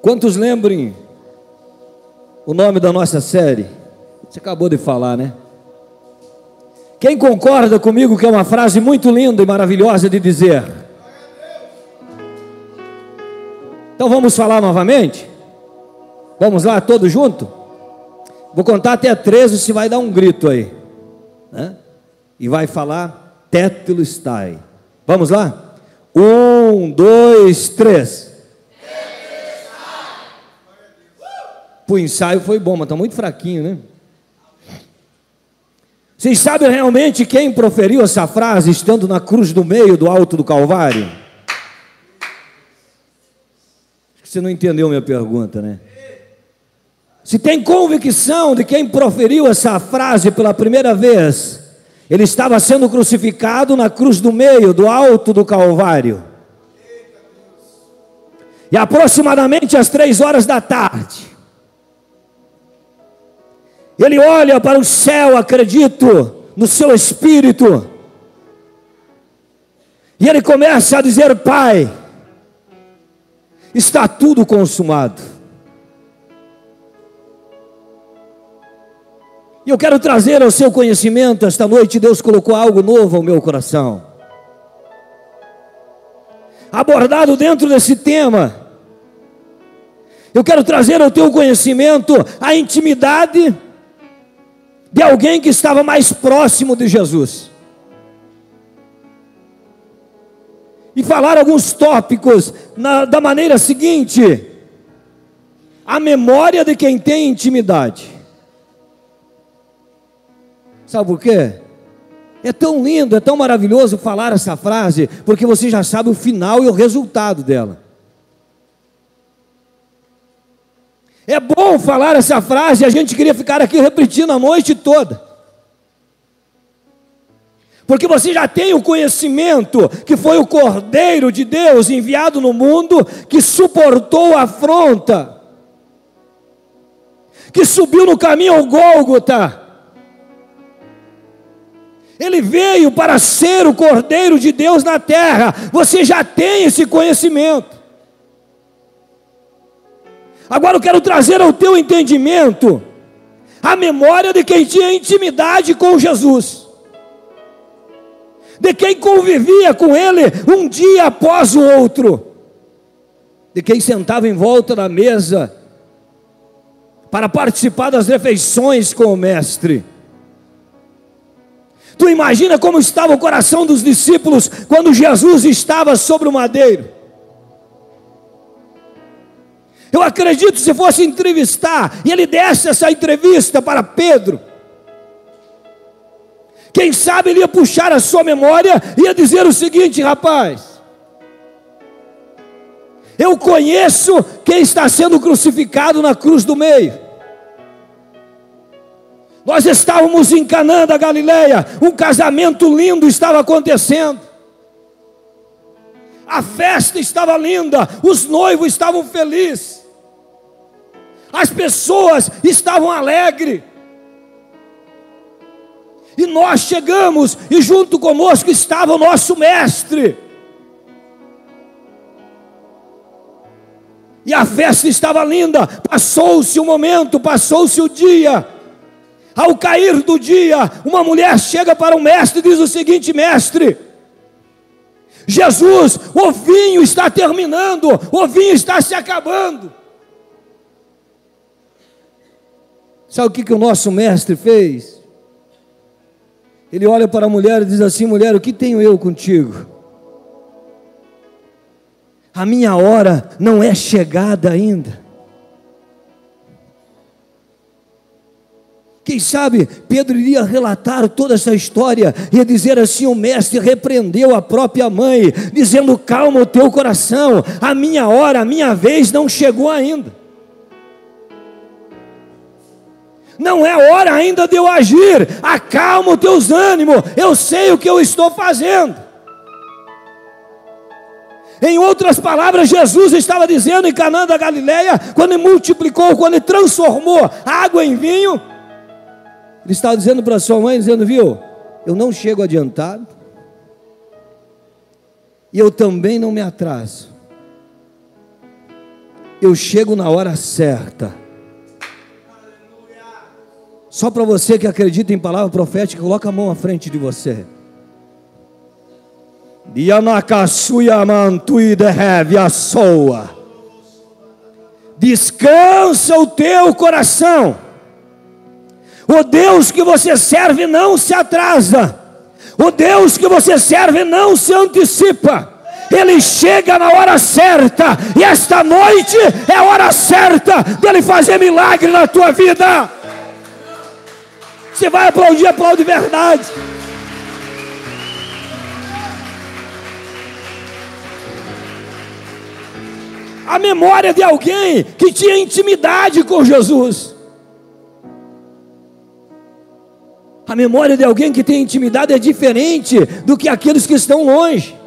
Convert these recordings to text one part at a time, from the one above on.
Quantos lembrem o nome da nossa série? Você acabou de falar, né? Quem concorda comigo que é uma frase muito linda e maravilhosa de dizer? Então vamos falar novamente? Vamos lá, todos juntos? Vou contar até 13, se vai dar um grito aí. Né? E vai falar Tetelestai. Vamos lá? Um, dois, três. O ensaio foi bom, mas está muito fraquinho, né? Vocês sabem realmente quem proferiu essa frase estando na cruz do meio do alto do Calvário? Acho que você não entendeu minha pergunta, né? Se tem convicção de quem proferiu essa frase pela primeira vez, ele estava sendo crucificado na cruz do meio, do alto do Calvário. E aproximadamente às três horas da tarde, ele olha para o céu, acredito, no seu espírito, e ele começa a dizer: Pai, está tudo consumado. E eu quero trazer ao seu conhecimento, esta noite Deus colocou algo novo ao meu coração. Abordado dentro desse tema, eu quero trazer ao teu conhecimento a intimidade de alguém que estava mais próximo de Jesus. E falar alguns tópicos na, da maneira seguinte: a memória de quem tem intimidade. Sabe por quê? É tão lindo, é tão maravilhoso falar essa frase, porque você já sabe o final e o resultado dela. É bom falar essa frase, a gente queria ficar aqui repetindo a noite toda. Porque você já tem o conhecimento que foi o Cordeiro de Deus enviado no mundo, que suportou a afronta, que subiu no caminho ao Gólgota, ele veio para ser o Cordeiro de Deus na terra. Você já tem esse conhecimento. Agora eu quero trazer ao teu entendimento a memória de quem tinha intimidade com Jesus, de quem convivia com Ele um dia após o outro, de quem sentava em volta da mesa para participar das refeições com o Mestre. Tu imagina como estava o coração dos discípulos quando Jesus estava sobre o madeiro. Eu acredito se fosse entrevistar e ele desse essa entrevista para Pedro. Quem sabe ele ia puxar a sua memória e ia dizer o seguinte, rapaz: Eu conheço quem está sendo crucificado na cruz do meio. Nós estávamos em Canaã da Galileia, um casamento lindo estava acontecendo. A festa estava linda, os noivos estavam felizes. As pessoas estavam alegres. E nós chegamos e junto conosco estava o nosso mestre. E a festa estava linda. Passou-se o momento, passou-se o dia. Ao cair do dia, uma mulher chega para o mestre e diz o seguinte: Mestre, Jesus, o vinho está terminando, o vinho está se acabando. Sabe o que, que o nosso mestre fez? Ele olha para a mulher e diz assim: mulher, o que tenho eu contigo? A minha hora não é chegada ainda. Quem sabe Pedro iria relatar toda essa história, ia dizer assim: o mestre repreendeu a própria mãe, dizendo: calma o teu coração, a minha hora, a minha vez não chegou ainda. Não é hora ainda de eu agir, acalma os teus ânimos, eu sei o que eu estou fazendo. Em outras palavras, Jesus estava dizendo em Canaã da Galileia, quando ele multiplicou, quando ele transformou água em vinho, ele estava dizendo para sua mãe, dizendo, viu, eu não chego adiantado, e eu também não me atraso. eu chego na hora certa. Só para você que acredita em palavra profética, coloca a mão à frente de você. Descansa o teu coração. O Deus que você serve não se atrasa. O Deus que você serve não se antecipa. Ele chega na hora certa, e esta noite é a hora certa dele fazer milagre na tua vida. Você vai aplaudir, aplaude verdade. A memória de alguém que tinha intimidade com Jesus. A memória de alguém que tem intimidade é diferente do que aqueles que estão longe.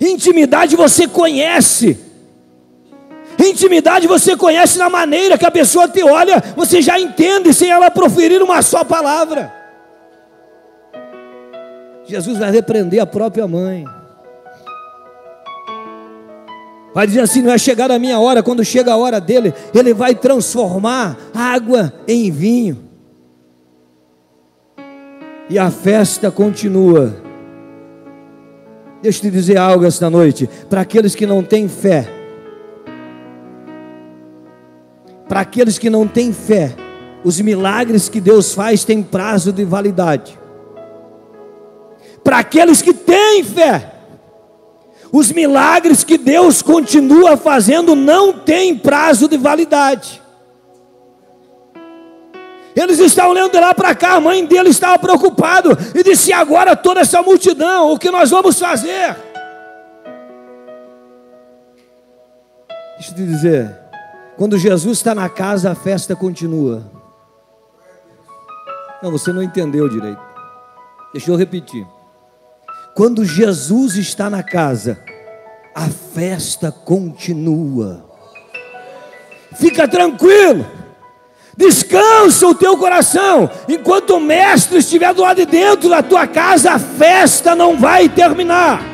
Intimidade você conhece. Intimidade você conhece na maneira que a pessoa te olha, você já entende sem ela proferir uma só palavra. Jesus vai repreender a própria mãe. Vai dizer assim: não é chegar a minha hora, quando chega a hora dele, ele vai transformar água em vinho. E a festa continua. Deixa eu te dizer algo esta noite. Para aqueles que não têm fé, para aqueles que não têm fé, os milagres que Deus faz têm prazo de validade. Para aqueles que têm fé, os milagres que Deus continua fazendo não têm prazo de validade. Eles estavam olhando de lá para cá, a mãe dele estava preocupada e disse: Agora toda essa multidão, o que nós vamos fazer? Deixa eu te dizer, quando Jesus está na casa, a festa continua. Não, você não entendeu direito. Deixa eu repetir. Quando Jesus está na casa, a festa continua. Fica tranquilo. Descansa o teu coração. Enquanto o mestre estiver do lado de dentro da tua casa, a festa não vai terminar.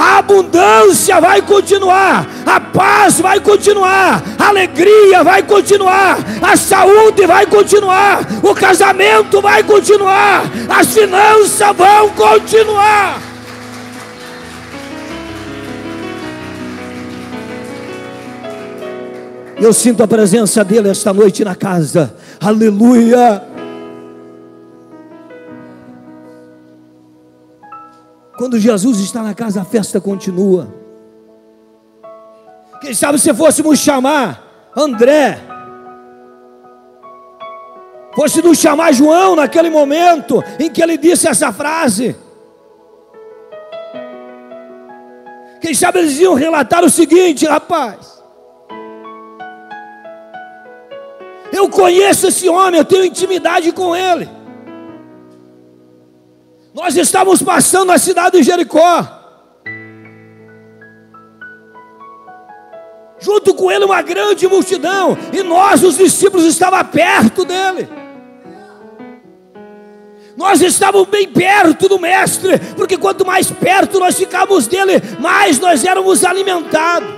A abundância vai continuar, a paz vai continuar, a alegria vai continuar, a saúde vai continuar, o casamento vai continuar, as finanças vão continuar. Eu sinto a presença dele esta noite na casa. Aleluia. Quando Jesus está na casa, a festa continua. Quem sabe se fôssemos chamar André, fosse nos chamar João naquele momento em que ele disse essa frase. Quem sabe eles iam relatar o seguinte, rapaz. Eu conheço esse homem, eu tenho intimidade com ele. Nós estávamos passando na cidade de Jericó. Junto com ele uma grande multidão, e nós, os discípulos, estávamos perto dele. Nós estávamos bem perto do Mestre, porque quanto mais perto nós ficávamos dele, mais nós éramos alimentados.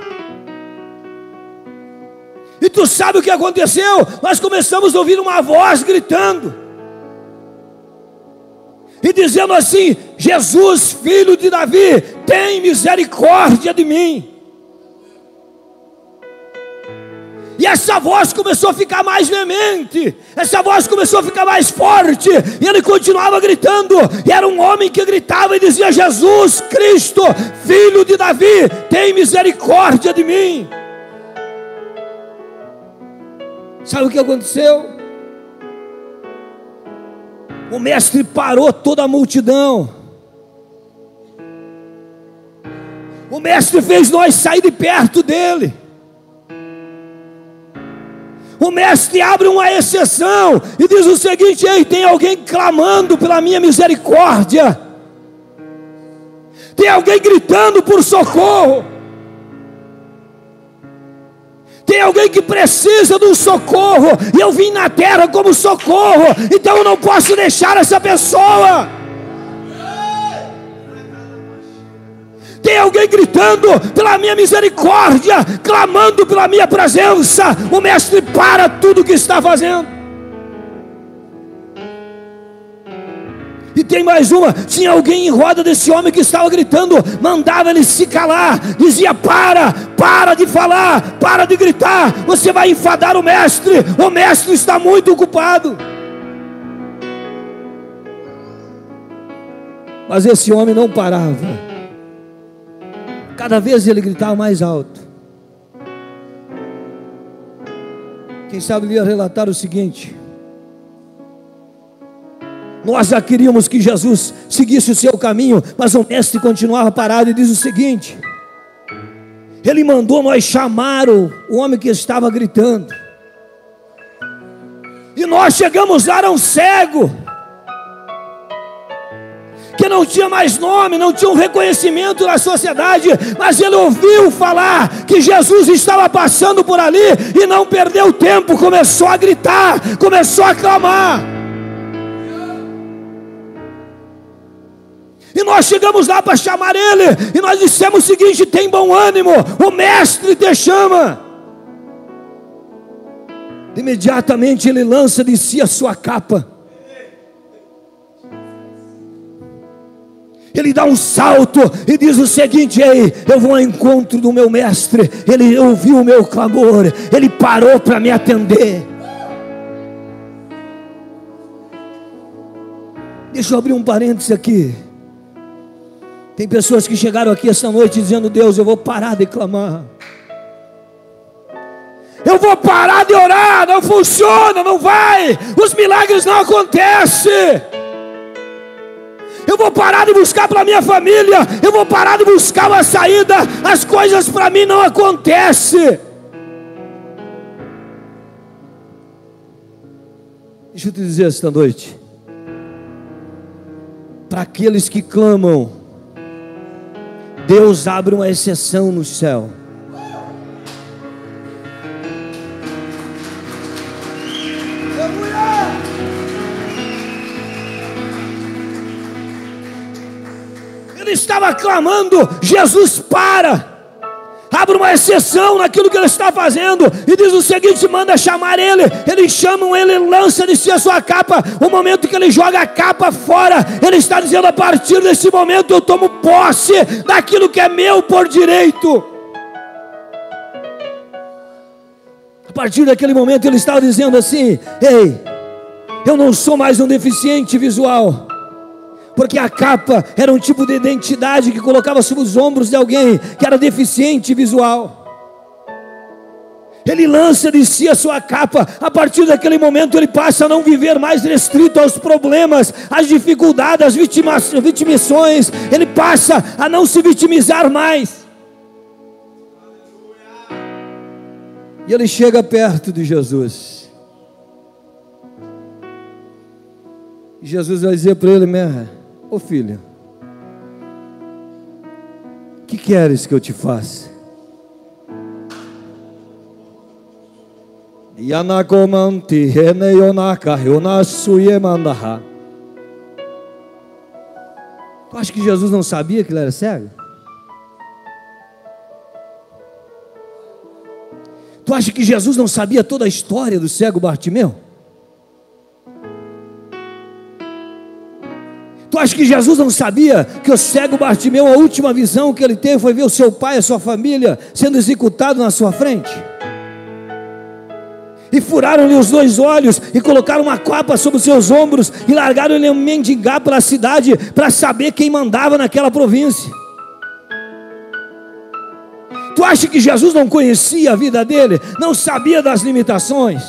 E tu sabe o que aconteceu? Nós começamos a ouvir uma voz gritando. E dizendo assim: Jesus, filho de Davi, tem misericórdia de mim. E essa voz começou a ficar mais veemente, essa voz começou a ficar mais forte, e ele continuava gritando, e era um homem que gritava e dizia: Jesus Cristo, filho de Davi, tem misericórdia de mim. Sabe o que aconteceu? O mestre parou toda a multidão. O mestre fez nós sair de perto dele. O mestre abre uma exceção e diz o seguinte: Ei, tem alguém clamando pela minha misericórdia, tem alguém gritando por socorro. Tem alguém que precisa de um socorro, e eu vim na terra como socorro, então eu não posso deixar essa pessoa. Tem alguém gritando pela minha misericórdia, clamando pela minha presença. O mestre para tudo que está fazendo. E tem mais uma: tinha alguém em roda desse homem que estava gritando, mandava ele se calar, dizia: Para, para de falar, para de gritar, você vai enfadar o mestre, o mestre está muito ocupado. Mas esse homem não parava. Cada vez ele gritava mais alto. Quem sabe ia relatar o seguinte: Nós já queríamos que Jesus seguisse o seu caminho, mas o mestre continuava parado e diz o seguinte: Ele mandou nós chamar o, homem que estava gritando. E nós chegamos lá, era um cego que não tinha mais nome, não tinha um reconhecimento na sociedade, mas ele ouviu falar que Jesus estava passando por ali e não perdeu tempo, começou a gritar, começou a clamar. E nós chegamos lá para chamar ele, e nós dissemos o seguinte: tem bom ânimo, o mestre te chama. Imediatamente ele lança de si a sua capa Ele dá um salto e diz o seguinte: Ei, eu vou ao encontro do meu mestre. Ele ouviu o meu clamor, ele parou para me atender. Deixa eu abrir um parênteses aqui. Tem pessoas que chegaram aqui esta noite dizendo: Deus, eu vou parar de clamar. Eu vou parar de orar, não funciona, não vai. Os milagres não acontecem. Eu vou parar de buscar para minha família. Eu vou parar de buscar uma saída. As coisas para mim não acontecem. Deixa eu te dizer esta noite. Para aqueles que clamam, Deus abre uma exceção no céu. estava clamando, Jesus para. Abre uma exceção naquilo que ele está fazendo e diz o seguinte: manda chamar ele. Eles chamam ele, lança de si a sua capa. O momento que ele joga a capa fora, ele está dizendo: a partir desse momento eu tomo posse daquilo que é meu por direito. A partir daquele momento ele estava dizendo assim: Ei, eu não sou mais um deficiente visual porque a capa era um tipo de identidade que colocava sobre os ombros de alguém que era deficiente visual. Ele lança de si a sua capa, a partir daquele momento ele passa a não viver mais restrito aos problemas, às dificuldades, às vitimizações, ele passa a não se vitimizar mais. E ele chega perto de Jesus. Jesus vai dizer para ele, Merra, Ô filho, que queres que eu te faça? Yanakomanti heneyonaka yonasuyemandaha. Tu acha que Jesus não sabia que ele era cego? Tu acha que Jesus não sabia toda a história do cego Bartimeu? Tu acha que Jesus não sabia que o cego Bartimeu, a última visão que ele teve foi ver o seu pai, a sua família sendo executado na sua frente? E furaram-lhe os dois olhos e colocaram uma capa sobre os seus ombros e largaram ele a mendigar pela cidade para saber quem mandava naquela província. Tu acha que Jesus não conhecia a vida dele, não sabia das limitações?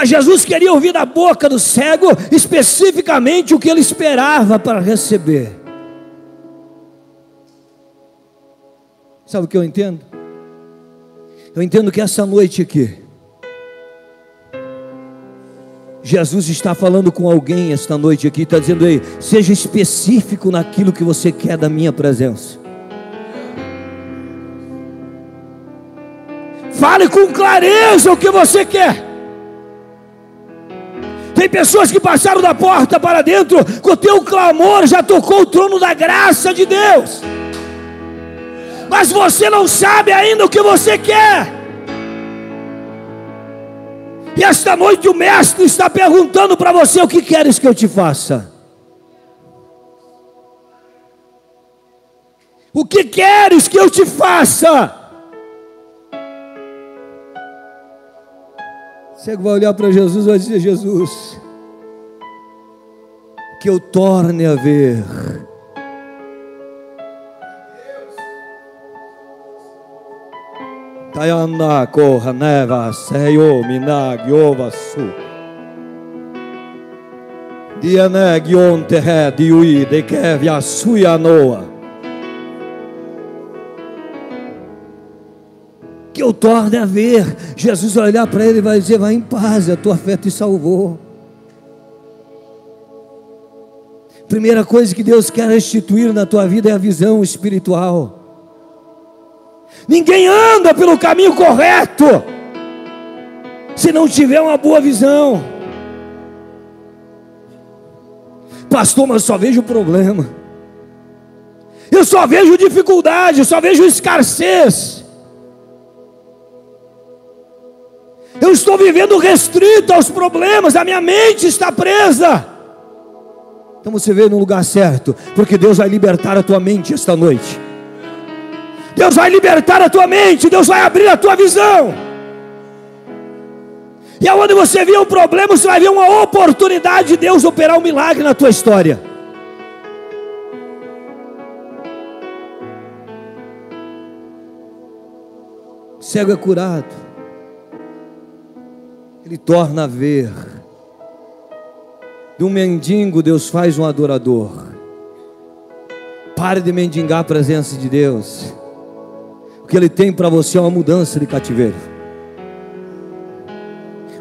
Mas Jesus queria ouvir da boca do cego especificamente o que ele esperava para receber. Sabe o que eu entendo? Eu entendo que essa noite aqui, Jesus está falando com alguém esta noite aqui, está dizendo aí, seja específico naquilo que você quer da minha presença. Fale com clareza o que você quer. Tem pessoas que passaram da porta para dentro, com o teu clamor já tocou o trono da graça de Deus. Mas você não sabe ainda o que você quer. E esta noite o Mestre está perguntando para você: o que queres que eu te faça? O que queres que eu te faça? Você vai olhar para Jesus vai dizer: Jesus, que eu torne a ver. Tayana corra neva seio minag ovasu. Dianeg onte he diui de kevia que eu torne a ver. Jesus vai olhar para ele e vai dizer: Vai em paz, a tua fé te salvou. Primeira coisa que Deus quer restituir na tua vida é a visão espiritual. Ninguém anda pelo caminho correto se não tiver uma boa visão. Pastor, mas só vejo problema. Eu só vejo dificuldade, eu só vejo escassez. Eu estou vivendo restrito aos problemas, a minha mente está presa. Então você veio no lugar certo, porque Deus vai libertar a tua mente esta noite. Deus vai libertar a tua mente, Deus vai abrir a tua visão. E aonde você vê um problema, você vai ver uma oportunidade de Deus operar um milagre na tua história. cego é curado. Ele torna a ver. De um mendigo, Deus faz um adorador. Pare de mendigar a presença de Deus. O que Ele tem para você é uma mudança de cativeiro.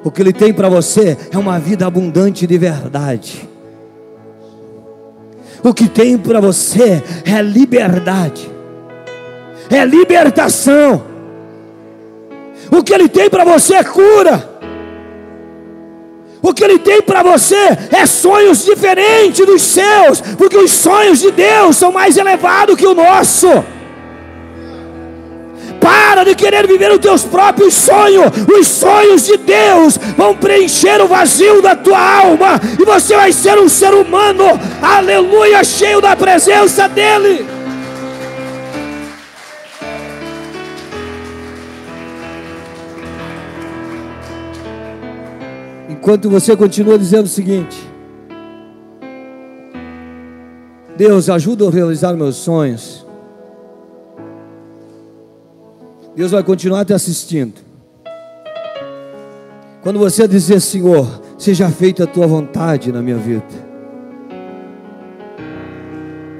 O que Ele tem para você é uma vida abundante de verdade. O que tem para você é liberdade, é libertação. O que Ele tem para você é cura. O que Ele tem para você é sonhos diferentes dos seus, porque os sonhos de Deus são mais elevados que o nosso. Para de querer viver os teus próprios sonhos, os sonhos de Deus vão preencher o vazio da tua alma, e você vai ser um ser humano, aleluia, cheio da presença dEle. Enquanto você continua dizendo o seguinte: Deus, ajuda a realizar meus sonhos. Deus vai continuar te assistindo. Quando você dizer, Senhor, seja feita a tua vontade na minha vida.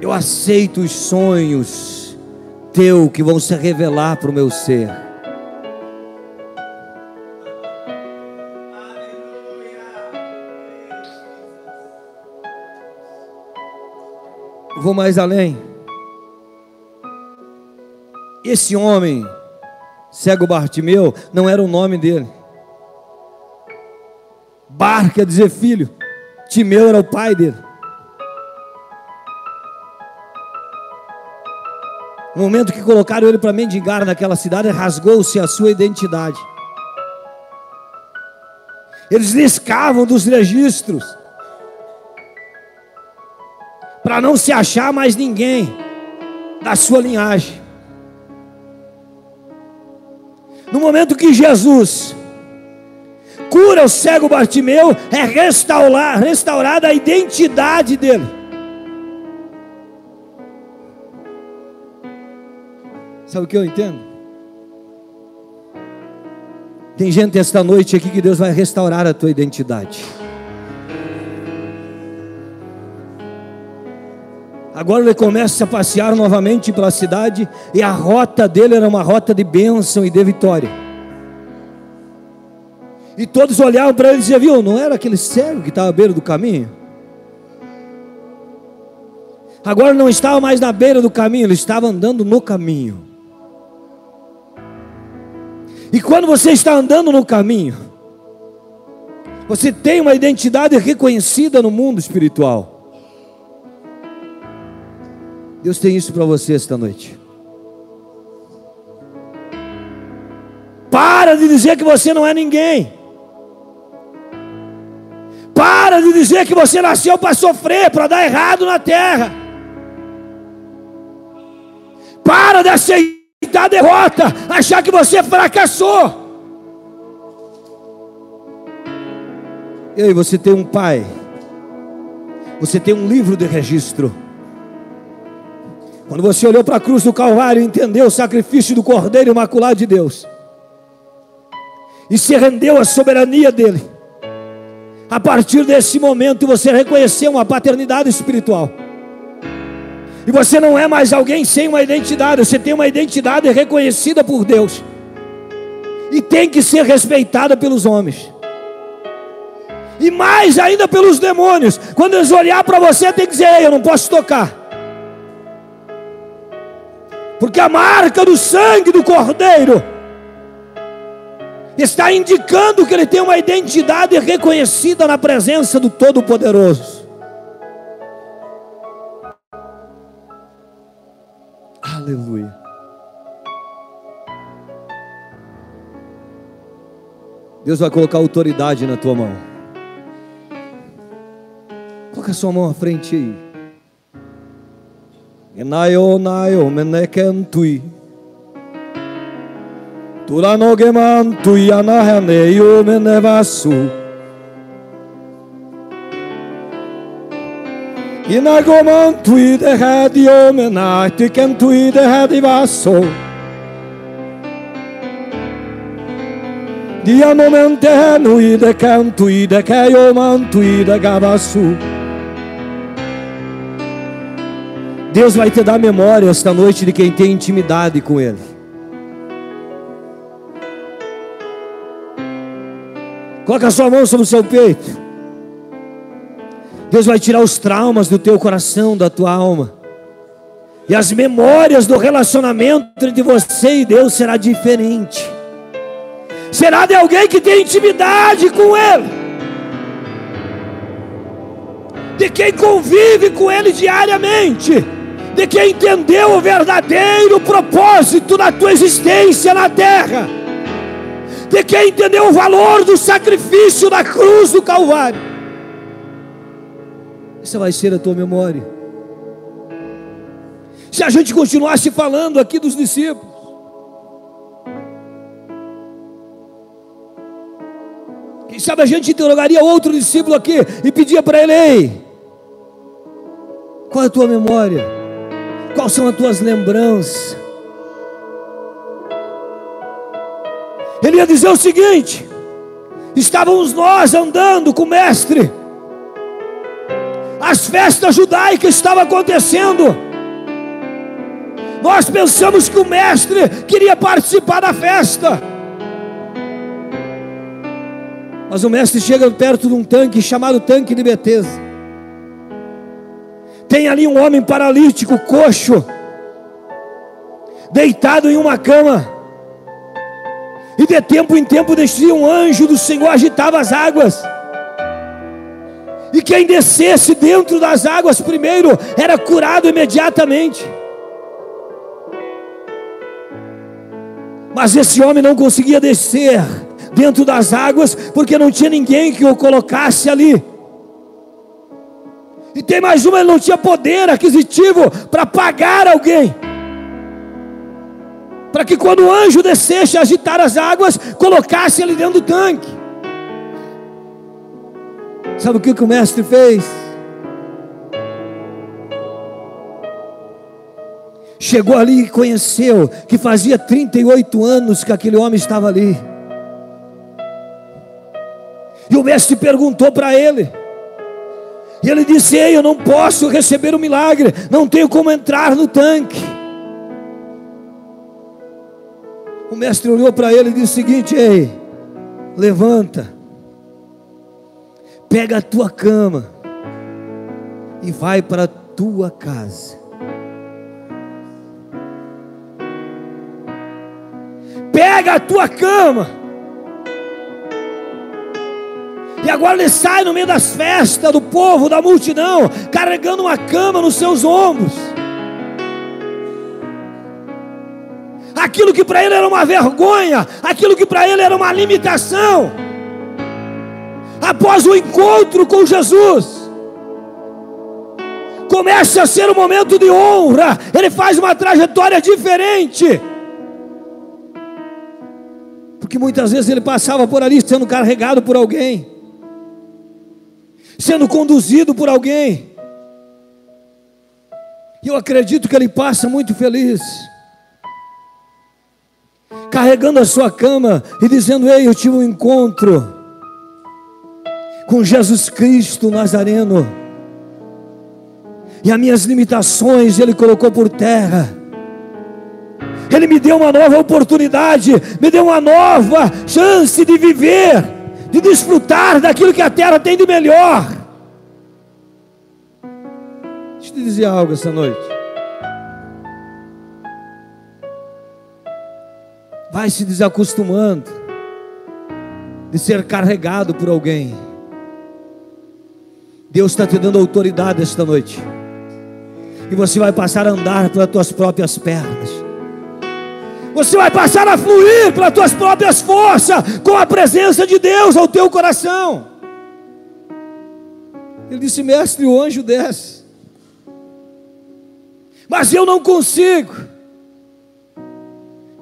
Eu aceito os sonhos teu que vão se revelar para o meu ser. Vou mais além. Esse homem, cego Bartimeu, não era o nome dele. Bar quer dizer filho. Timeu era o pai dele. No momento que colocaram ele para mendigar naquela cidade, rasgou-se a sua identidade. Eles riscavam dos registros para não se achar mais ninguém da sua linhagem. No momento que Jesus cura o cego Bartimeu, é restaurar, restaurada a identidade dele. Sabe o que eu entendo? Tem gente esta noite aqui que Deus vai restaurar a tua identidade. Agora ele começa a passear novamente pela cidade e a rota dele era uma rota de bênção e de vitória. E todos olhavam para ele e diziam: Viu, não era aquele cego que estava à beira do caminho? Agora não estava mais na beira do caminho, ele estava andando no caminho. E quando você está andando no caminho, Você tem uma identidade reconhecida no mundo espiritual. Deus tem isso para você esta noite. Para de dizer que você não é ninguém. Para de dizer que você nasceu para sofrer, para dar errado na terra. Para de aceitar a derrota, achar que você fracassou. E aí, você tem um pai, você tem um livro de registro. Quando você olhou para a cruz do Calvário e entendeu o sacrifício do Cordeiro Imaculado de Deus, e se rendeu à soberania dele, a partir desse momento você reconheceu uma paternidade espiritual. E você não é mais alguém sem uma identidade, você tem uma identidade reconhecida por Deus. E tem que ser respeitada pelos homens. E mais ainda pelos demônios. Quando eles olhar para você, tem que dizer: Ei, eu não posso tocar. Porque a marca do sangue do Cordeiro está indicando que ele tem uma identidade reconhecida na presença do Todo-Poderoso. Aleluia. Deus vai colocar autoridade na tua mão. Coloca a sua mão à frente aí. Gnajo, najo, meneken tui. Tulano geman tui anahane yo menevasu. Inagoman tui de hadi omenai, tiken tui de hadi vaso. Dia momenten tui de kan tui de kayoman tui de gavasu. Deus vai te dar memória esta noite de quem tem intimidade com Ele. Coloca a sua mão sobre o seu peito. Deus vai tirar os traumas do teu coração, da tua alma. E as memórias do relacionamento entre você e Deus será diferente. Será de alguém que tem intimidade com Ele. De quem convive com Ele diariamente. De quem entendeu o verdadeiro propósito da tua existência na terra. De quem entendeu o valor do sacrifício da cruz do Calvário. Essa vai ser a tua memória. Se a gente continuasse falando aqui dos discípulos, quem sabe a gente interrogaria outro discípulo aqui e pedia para ele: Ei, qual é a tua memória? Quais são as tuas lembranças? Ele ia dizer o seguinte: estávamos nós andando com o Mestre as festas judaicas estavam acontecendo. Nós pensamos que o mestre queria participar da festa. Mas o mestre chega perto de um tanque chamado tanque de Betesda. Tem ali um homem paralítico, coxo, deitado em uma cama. E de tempo em tempo descia um anjo do Senhor, agitava as águas. E quem descesse dentro das águas primeiro era curado imediatamente. Mas esse homem não conseguia descer dentro das águas porque não tinha ninguém que o colocasse ali. E tem mais uma, ele não tinha poder aquisitivo para pagar alguém. Para que quando o anjo descesse a agitar as águas, colocasse ele dentro do tanque. Sabe o que, que o mestre fez? Chegou ali e conheceu que fazia 38 anos que aquele homem estava ali. E o mestre perguntou para ele. E ele disse: Ei, eu não posso receber o milagre, não tenho como entrar no tanque. O mestre olhou para ele e disse o seguinte: Ei, levanta pega a tua cama e vai para a tua casa. Pega a tua cama. E agora ele sai no meio das festas, do povo, da multidão, carregando uma cama nos seus ombros. Aquilo que para ele era uma vergonha, aquilo que para ele era uma limitação. Após o encontro com Jesus, começa a ser um momento de honra. Ele faz uma trajetória diferente. Porque muitas vezes ele passava por ali sendo carregado por alguém sendo conduzido por alguém. E eu acredito que ele passa muito feliz, carregando a sua cama e dizendo: Ei, eu tive um encontro com Jesus Cristo Nazareno, e as minhas limitações Ele colocou por terra. Ele me deu uma nova oportunidade, me deu uma nova chance de viver de desfrutar daquilo que a terra tem de melhor. Deixa eu te dizer algo essa noite. Vai se desacostumando de ser carregado por alguém. Deus está te dando autoridade esta noite. E você vai passar a andar pelas tuas próprias pernas. Você vai passar a fluir pelas tuas próprias forças, com a presença de Deus ao teu coração. Ele disse: Mestre, o anjo desce, mas eu não consigo.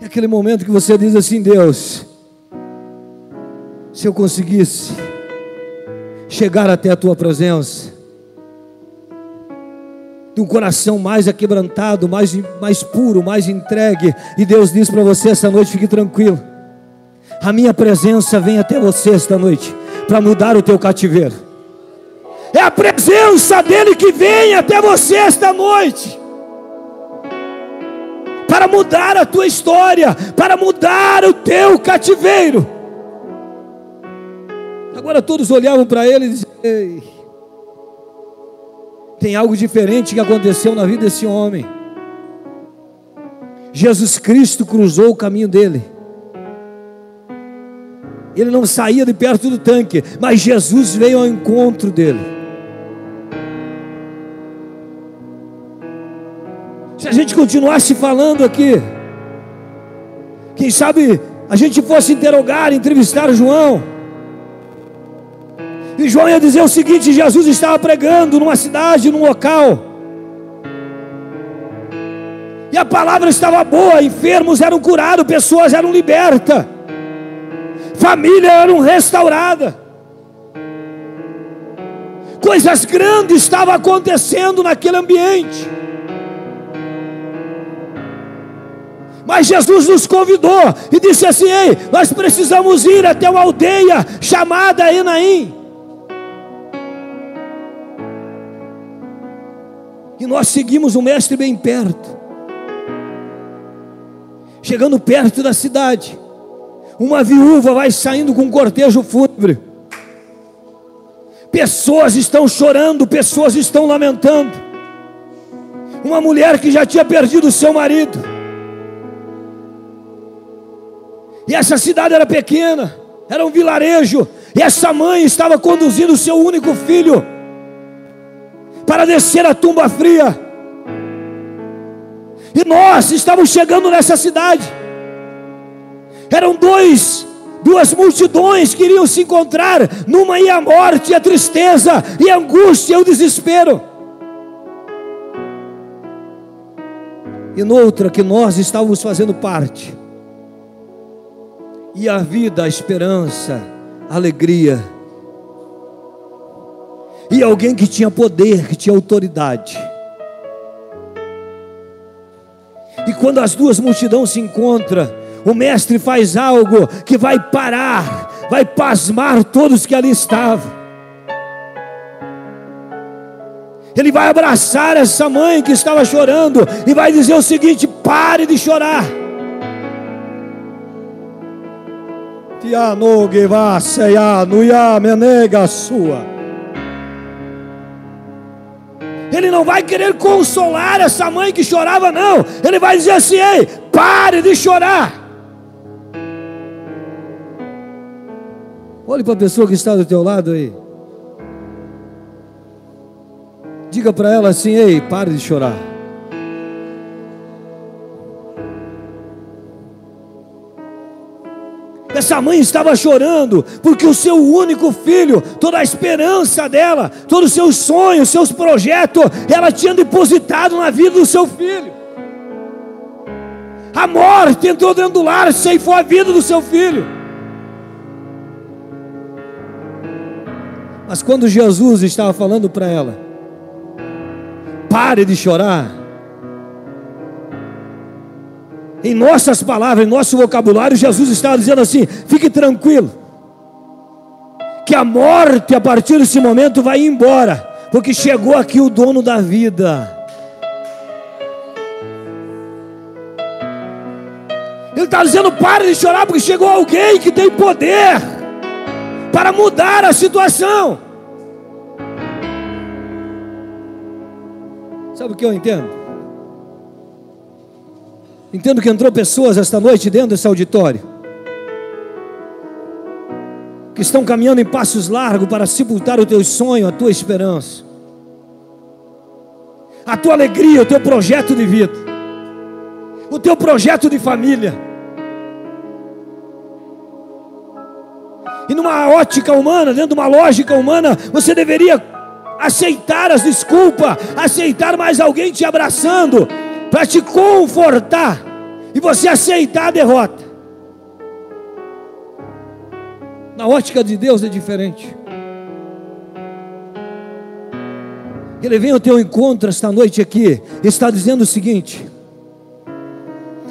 É aquele momento que você diz assim: Deus, se eu conseguisse chegar até a tua presença, de um coração mais aquebrantado, mais, mais puro, mais entregue. E Deus diz para você essa noite: fique tranquilo. A minha presença vem até você esta noite para mudar o teu cativeiro. É a presença dele que vem até você esta noite para mudar a tua história, para mudar o teu cativeiro. Agora todos olhavam para ele e diziam: Ei. Tem algo diferente que aconteceu na vida desse homem. Jesus Cristo cruzou o caminho dele. Ele não saía de perto do tanque, mas Jesus veio ao encontro dele. Se a gente continuasse falando aqui, quem sabe a gente fosse interrogar, entrevistar João, e João ia dizer o seguinte: Jesus estava pregando numa cidade, num local. E a palavra estava boa, enfermos eram curados, pessoas eram libertas, família eram restaurada. Coisas grandes estavam acontecendo naquele ambiente. Mas Jesus nos convidou e disse assim: Ei, nós precisamos ir até uma aldeia chamada Enaim. E nós seguimos o mestre bem perto. Chegando perto da cidade, uma viúva vai saindo com um cortejo fúnebre. Pessoas estão chorando, pessoas estão lamentando. Uma mulher que já tinha perdido seu marido. E essa cidade era pequena, era um vilarejo. E essa mãe estava conduzindo o seu único filho para descer a tumba fria. E nós estávamos chegando nessa cidade. Eram dois, duas multidões que iriam se encontrar. Numa ia a morte, a tristeza, e a angústia, e o desespero. E noutra que nós estávamos fazendo parte. E a vida, a esperança, a alegria e alguém que tinha poder, que tinha autoridade. E quando as duas multidões se encontram, o mestre faz algo que vai parar, vai pasmar todos que ali estavam. Ele vai abraçar essa mãe que estava chorando e vai dizer o seguinte: pare de chorar. Tiano Geva Seia Nuya Menega Sua. Ele não vai querer consolar essa mãe que chorava, não. Ele vai dizer assim: ei, pare de chorar. Olhe para a pessoa que está do teu lado aí. Diga para ela assim: ei, pare de chorar. Essa mãe estava chorando porque o seu único filho, toda a esperança dela, todos os seus sonhos, seus projetos, ela tinha depositado na vida do seu filho. A morte entrou dentro do lar, ceifou a vida do seu filho. Mas quando Jesus estava falando para ela, pare de chorar, em nossas palavras, em nosso vocabulário, Jesus estava dizendo assim: fique tranquilo, que a morte a partir desse momento vai embora, porque chegou aqui o dono da vida. Ele está dizendo: pare de chorar, porque chegou alguém que tem poder para mudar a situação. Sabe o que eu entendo? Entendo que entrou pessoas esta noite dentro desse auditório que estão caminhando em passos largos para sepultar o teu sonho, a tua esperança, a tua alegria, o teu projeto de vida, o teu projeto de família. E numa ótica humana, dentro de uma lógica humana, você deveria aceitar as desculpas, aceitar mais alguém te abraçando, para te confortar e você aceitar a derrota. Na ótica de Deus é diferente. Ele vem ao teu encontro esta noite aqui, está dizendo o seguinte: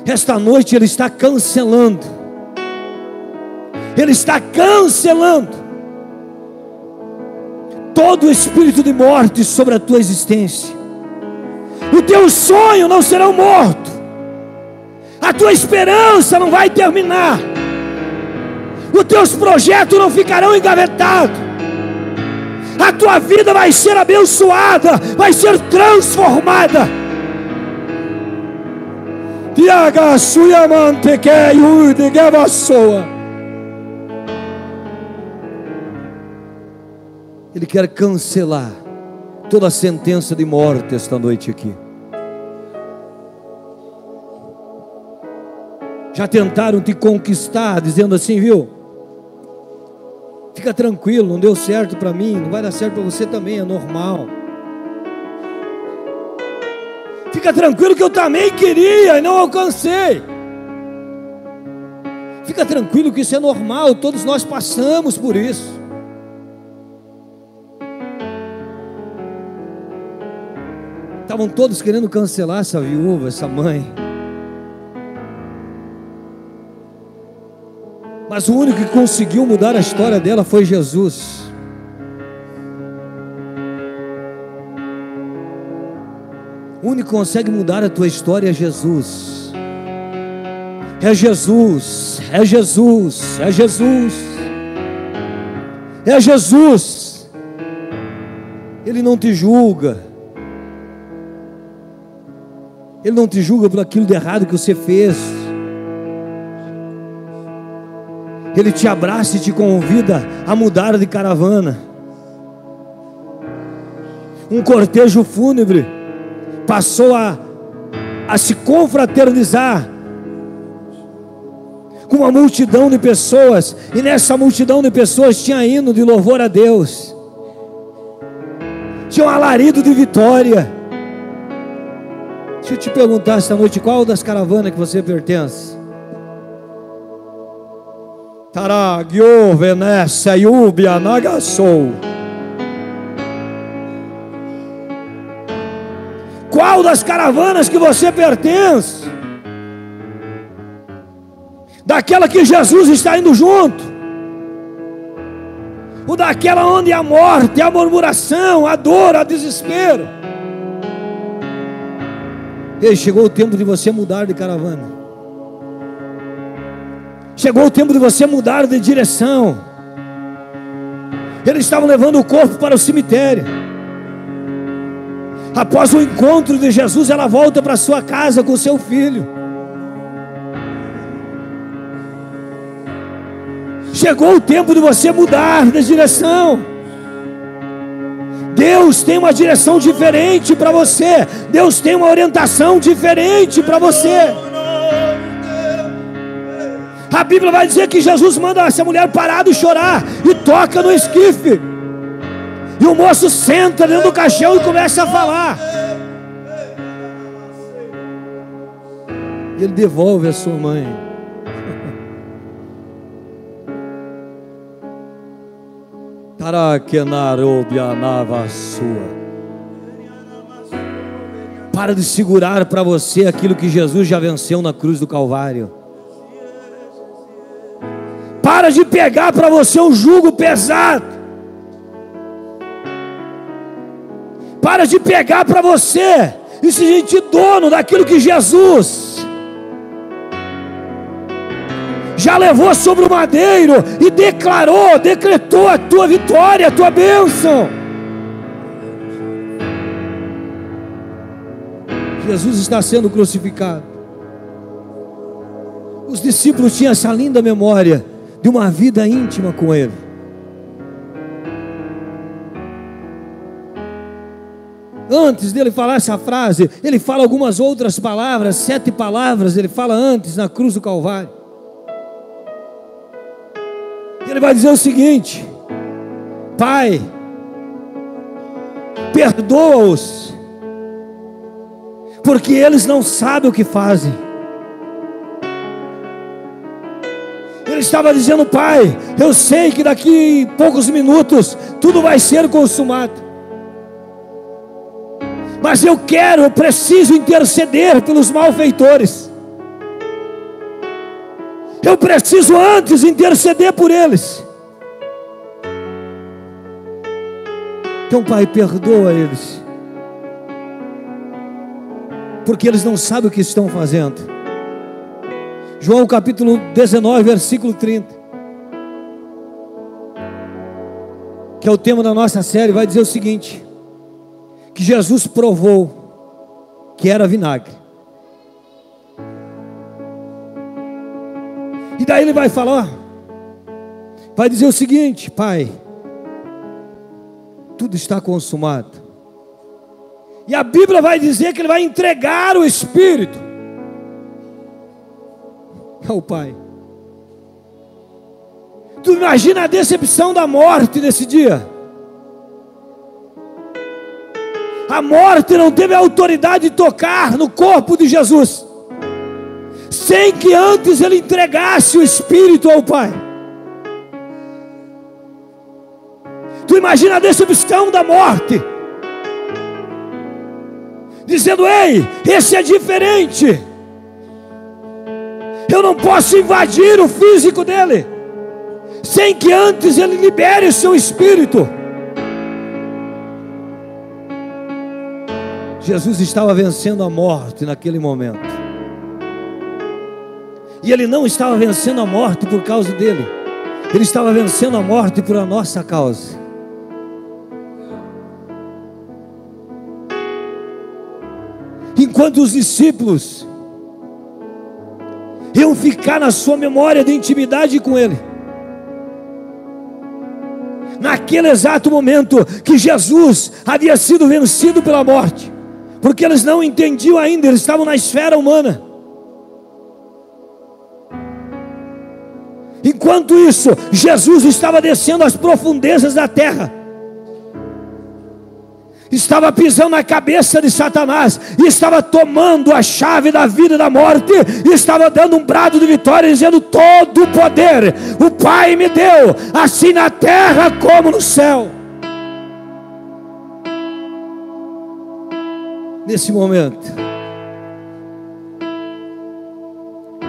esta noite ele está cancelando, ele está cancelando todo o espírito de morte sobre a tua existência teu sonho não será morto, a tua esperança não vai terminar, os teus projetos não ficarão engavetados, a tua vida vai ser abençoada, vai ser transformada. Yude Ele quer cancelar toda a sentença de morte esta noite aqui. Já tentaram te conquistar, dizendo assim, viu? Fica tranquilo, não deu certo para mim, não vai dar certo para você também, é normal. Fica tranquilo que eu também queria e não alcancei. Fica tranquilo que isso é normal, todos nós passamos por isso. Estavam todos querendo cancelar essa viúva, essa mãe. Mas o único que conseguiu mudar a história dela foi Jesus. O único que consegue mudar a tua história é Jesus. É Jesus, é Jesus, é Jesus. É Jesus. Ele não te julga. Ele não te julga por aquilo de errado que você fez. Ele te abraça e te convida a mudar de caravana. Um cortejo fúnebre passou a, a se confraternizar com uma multidão de pessoas, e nessa multidão de pessoas tinha hino de louvor a Deus, tinha um alarido de vitória. Deixa eu te perguntar esta noite, qual das caravanas que você pertence? Taragyo Venessa Yubia Nagasou. Qual das caravanas que você pertence? Daquela que Jesus está indo junto? Ou daquela onde a morte, a murmuração, a dor, a desespero? Ei, chegou o tempo de você mudar de caravana. Chegou o tempo de você mudar de direção. Eles estavam levando o corpo para o cemitério. Após o encontro de Jesus, ela volta para sua casa com seu filho. Chegou o tempo de você mudar de direção. Deus tem uma direção diferente para você. Deus tem uma orientação diferente para você. A Bíblia vai dizer que Jesus manda essa mulher parar de chorar e toca no esquife. E o moço senta dentro do caixão e começa a falar. E ele devolve a sua mãe. Para de segurar para você aquilo que Jesus já venceu na cruz do Calvário. Para de pegar para você um jugo pesado. Para de pegar para você e se sentir dono daquilo que Jesus já levou sobre o madeiro e declarou, decretou a tua vitória, a tua bênção. Jesus está sendo crucificado. Os discípulos tinham essa linda memória de uma vida íntima com Ele. Antes dele falar essa frase, ele fala algumas outras palavras, sete palavras, ele fala antes na cruz do Calvário. Ele vai dizer o seguinte: Pai, perdoa-os, porque eles não sabem o que fazem. Ele estava dizendo, Pai, eu sei que daqui poucos minutos tudo vai ser consumado. Mas eu quero, eu preciso interceder pelos malfeitores. Eu preciso antes interceder por eles. Então, Pai, perdoa eles. Porque eles não sabem o que estão fazendo. João capítulo 19, versículo 30. Que é o tema da nossa série, vai dizer o seguinte: que Jesus provou que era vinagre. E daí ele vai falar, vai dizer o seguinte: Pai, tudo está consumado. E a Bíblia vai dizer que ele vai entregar o Espírito ao Pai. Tu imagina a decepção da morte nesse dia. A morte não teve a autoridade de tocar no corpo de Jesus, sem que antes ele entregasse o Espírito ao Pai. Tu imagina a decepção da morte, dizendo: Ei, esse é diferente. Eu não posso invadir o físico dele, sem que antes ele libere o seu espírito. Jesus estava vencendo a morte naquele momento. E ele não estava vencendo a morte por causa dele, ele estava vencendo a morte por a nossa causa. Enquanto os discípulos iam ficar na sua memória de intimidade com Ele. Naquele exato momento que Jesus havia sido vencido pela morte, porque eles não entendiam ainda, eles estavam na esfera humana. Enquanto isso, Jesus estava descendo às profundezas da terra estava pisando na cabeça de Satanás, estava tomando a chave da vida e da morte, estava dando um brado de vitória, dizendo: Todo o poder o Pai me deu, assim na terra como no céu. Nesse momento,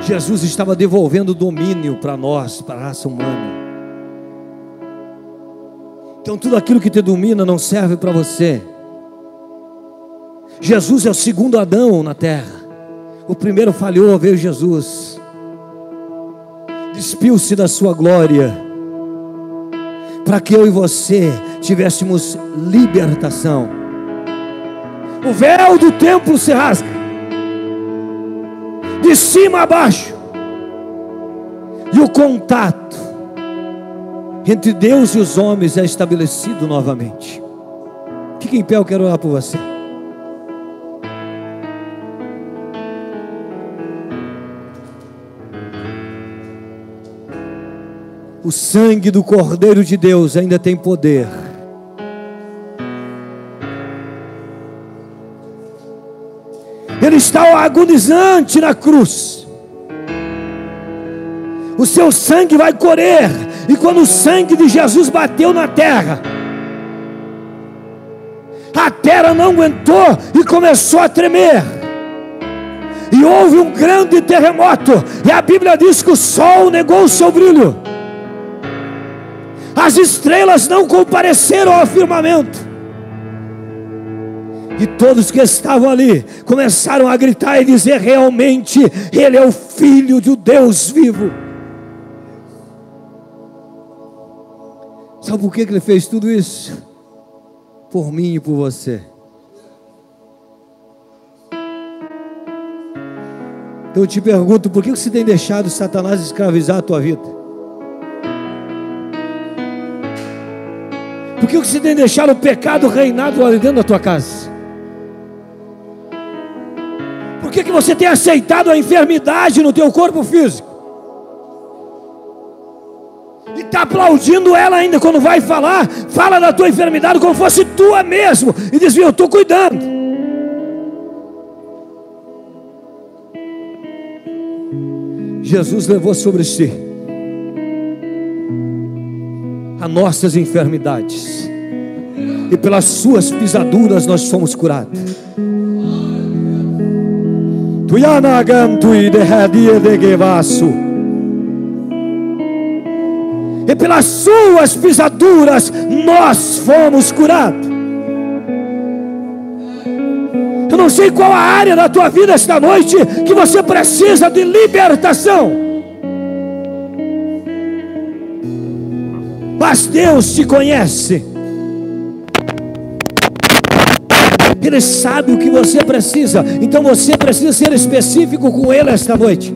Jesus estava devolvendo domínio para nós, para a raça humana. Então tudo aquilo que te domina não serve para você. Jesus é o segundo Adão na terra. O primeiro falhou, veio Jesus. Despiu-se da sua glória. Para que eu e você tivéssemos libertação. O véu do templo se rasga. De cima a baixo. E o contato entre Deus e os homens é estabelecido novamente. Fique em pé, eu quero orar por você. O sangue do Cordeiro de Deus ainda tem poder. Ele está agonizante na cruz. O seu sangue vai correr. E quando o sangue de Jesus bateu na terra, a terra não aguentou e começou a tremer. E houve um grande terremoto. E a Bíblia diz que o sol negou o seu brilho. As estrelas não compareceram ao firmamento. E todos que estavam ali começaram a gritar e dizer: realmente, Ele é o Filho de Deus vivo. Sabe por que Ele fez tudo isso? Por mim e por você. Então eu te pergunto: por que você tem deixado Satanás escravizar a tua vida? Por que você tem deixado o pecado reinado ali dentro da tua casa? Por que, que você tem aceitado a enfermidade no teu corpo físico? E está aplaudindo ela ainda quando vai falar, fala da tua enfermidade como fosse tua mesmo. E diz, eu estou cuidando. Jesus levou sobre si as nossas enfermidades, e pelas suas pisaduras nós fomos curados. E pelas suas pisaduras nós fomos curados. Eu não sei qual a área da tua vida esta noite que você precisa de libertação. mas Deus te conhece. Ele sabe o que você precisa, então você precisa ser específico com Ele esta noite.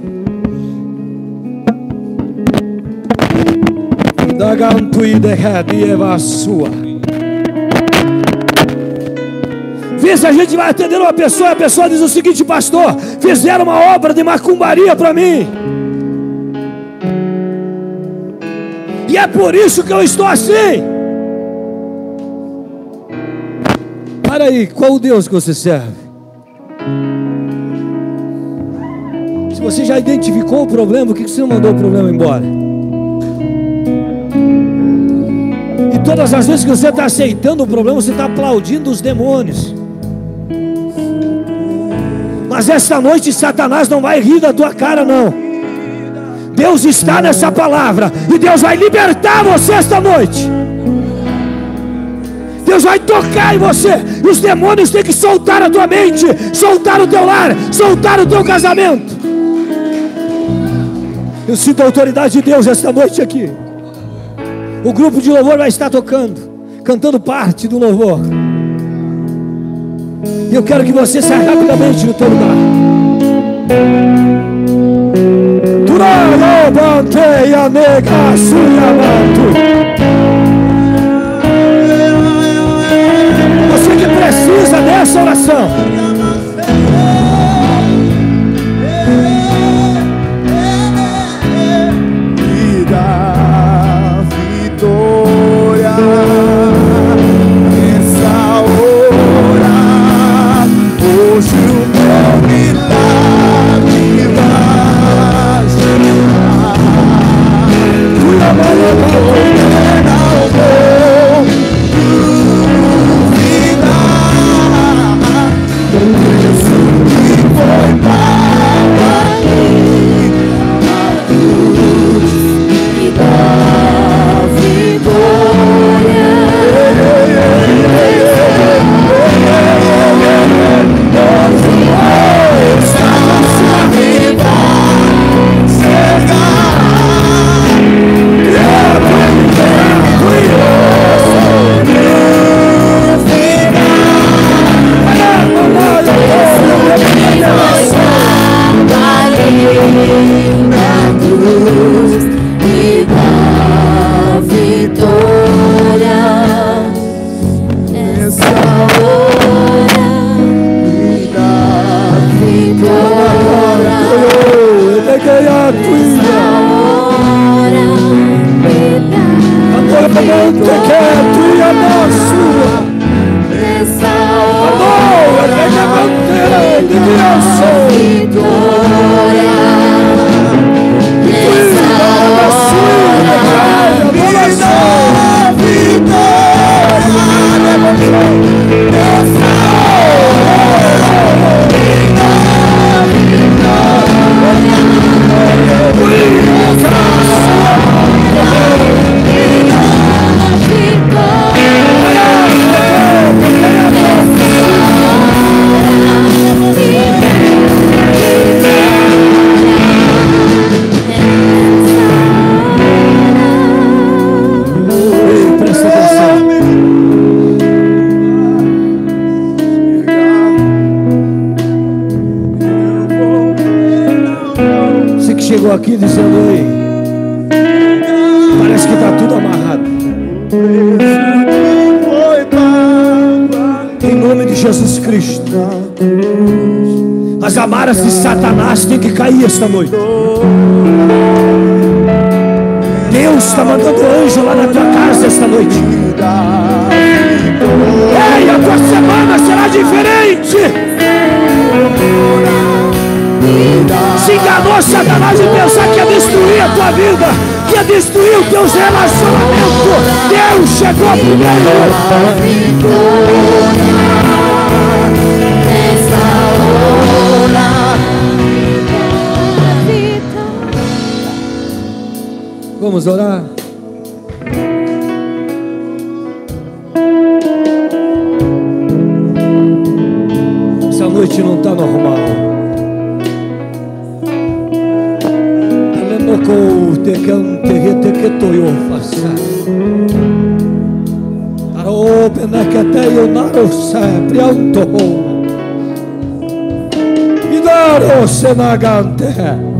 Vê se a gente vai atender uma pessoa, a pessoa diz o seguinte, pastor, fizeram uma obra de macumbaria para mim. E é por isso que eu estou assim. Para aí, qual o Deus que você serve? Se você já identificou o problema, por que você não mandou o problema embora? Todas as vezes que você está aceitando o problema, você está aplaudindo os demônios. Mas esta noite Satanás não vai rir da tua cara, não. Deus está nessa palavra e Deus vai libertar você esta noite. Deus vai tocar em você. E os demônios têm que soltar a tua mente, soltar o teu lar, soltar o teu casamento. Eu sinto a autoridade de Deus esta noite aqui. O grupo de louvor vai estar tocando, cantando parte do louvor. E eu quero que você saia rapidamente do teu lugar. Você que precisa dessa oração. As amarras de Satanás têm que cair esta noite. Deus está mandando anjo lá na tua casa esta noite. Ei, a tua semana será diferente. Se enganou Satanás e pensar que ia destruir a tua vida, que ia destruir os teus relacionamentos. Deus chegou primeiro. Vamos orar. Essa noite não está normal. ko te kante he te ke toyo pena ke te yo naro sa prianto ho. Idaro senagante.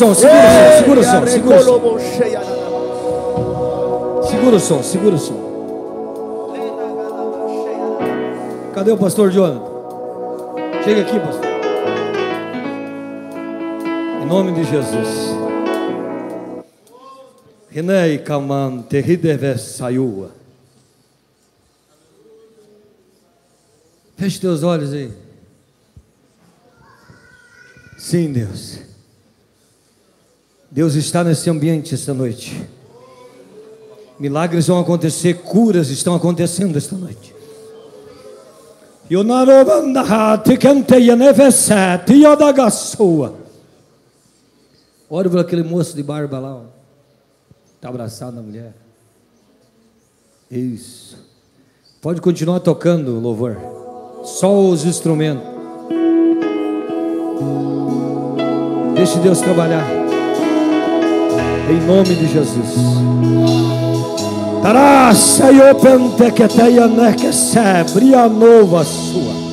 Som, segura o som, segura o som, segura o som. Segura o som, segura o som. Cadê o pastor Jonathan? Chega aqui, pastor. Em nome de Jesus. Renei Kaman Terrideves Sayua. Feche teus olhos aí. Sim, Deus. Deus está nesse ambiente esta noite. Milagres vão acontecer, curas estão acontecendo esta noite. Ore por aquele moço de barba lá, está abraçado na mulher. Isso. Pode continuar tocando louvor. Só os instrumentos. Deixe Deus trabalhar em nome de Jesus. Tarasa e opente que teia neque se a nova sua.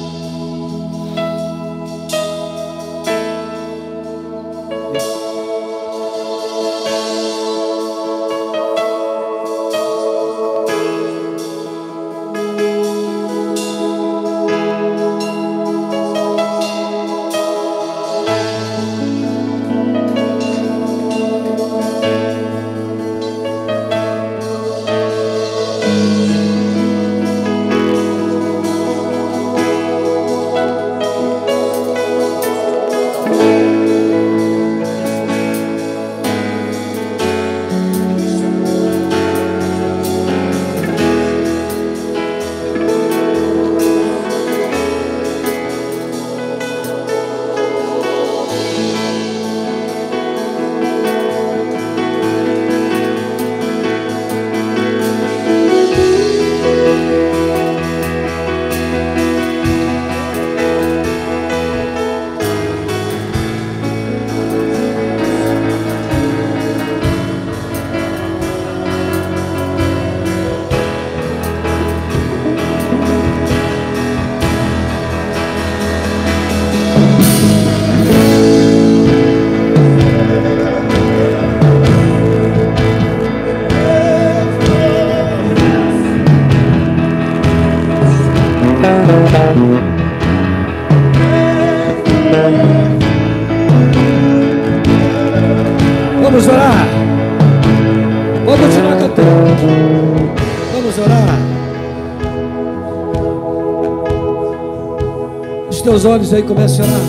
Olhos aí comecem a orar.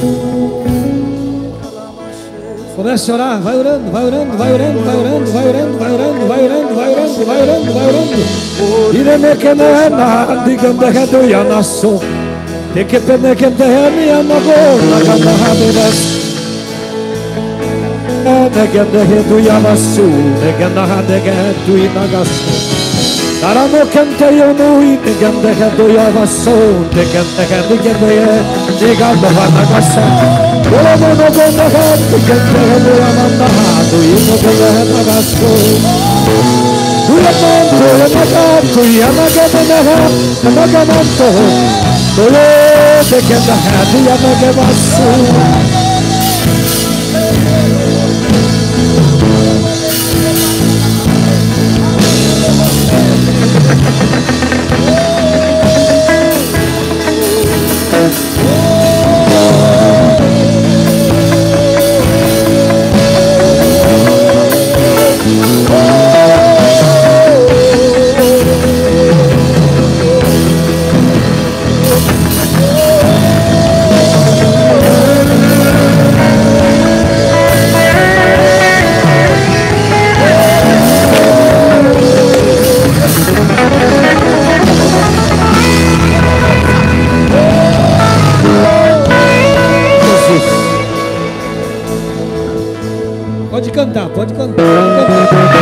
Comece a orar, vai orando, vai orando, vai orando, vai orando, vai orando, vai orando, vai orando, vai orando, vai orando, vai orando. Irene que não é nada, digamos que do ya naso. Te que pene que te é minha mago, na canta raberas. Ne que te do ya naso, ne que Saramo cantaio noi, ne ganda canto io avasso, ne ganda canto io avasso, ne ganda vanno avassa. Volamo no ganda canto, ganda canto io avannato, io no ganda canto avasso. Ulamanto, ulamaganto, yamagamanara, amagamanto, Ule, ne ganda canto io amagavasso. cantar, pode cantar. Pode cantar.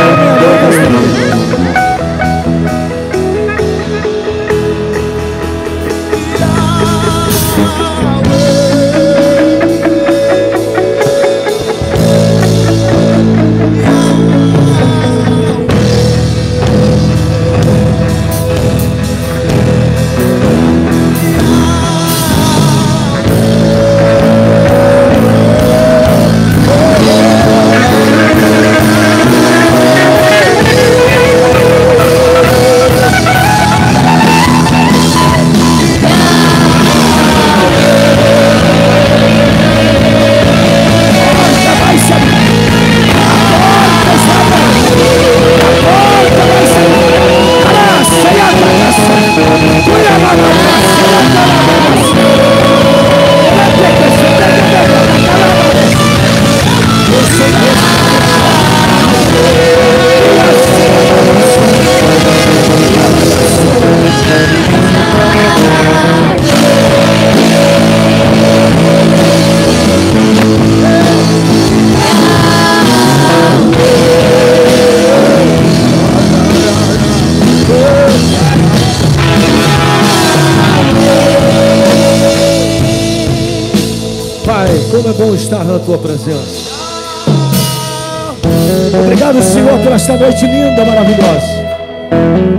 Noite linda, maravilhosa.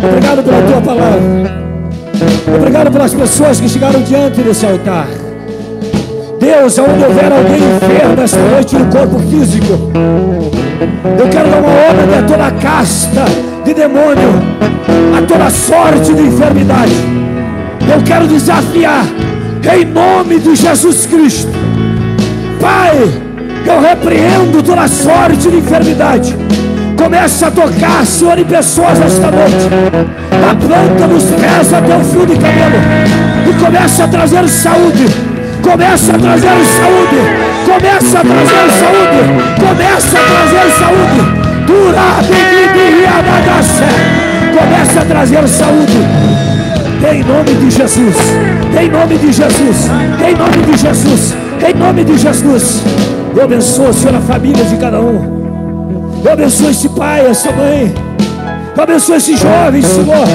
Obrigado pela tua palavra. Obrigado pelas pessoas que chegaram diante desse altar. Deus, aonde houver alguém enfermo esta noite no corpo físico, eu quero dar uma ordem a toda casta de demônio, a toda sorte de enfermidade. Eu quero desafiar, em nome de Jesus Cristo, Pai, eu repreendo toda sorte de enfermidade. Começa a tocar, Senhor, em pessoas esta noite. Da planta dos pés até o fio de cabelo. E começa a trazer saúde. Começa a trazer saúde. Começa a trazer saúde. Começa a trazer saúde. Dura, Começa a trazer saúde. Em nome de Jesus. Em nome de Jesus. Em nome de Jesus. Em nome de Jesus. Eu abençoo, Senhor, a família de cada um. Eu abençoo esse pai, essa mãe. Eu abençoo esse jovem, Senhor.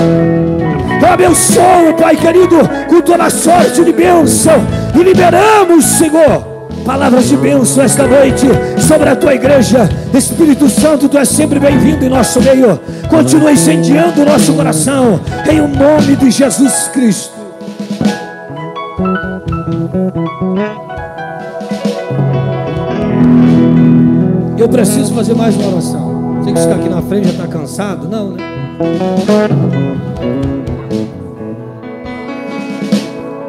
Eu abençoo, Pai querido, com toda a sorte de bênção. E liberamos, Senhor, palavras de bênção esta noite sobre a tua igreja. Espírito Santo, tu és sempre bem-vindo em nosso meio. Continua incendiando o nosso coração. Em o nome de Jesus Cristo. Eu preciso fazer mais uma oração. Você que está aqui na frente já está cansado? Não, né?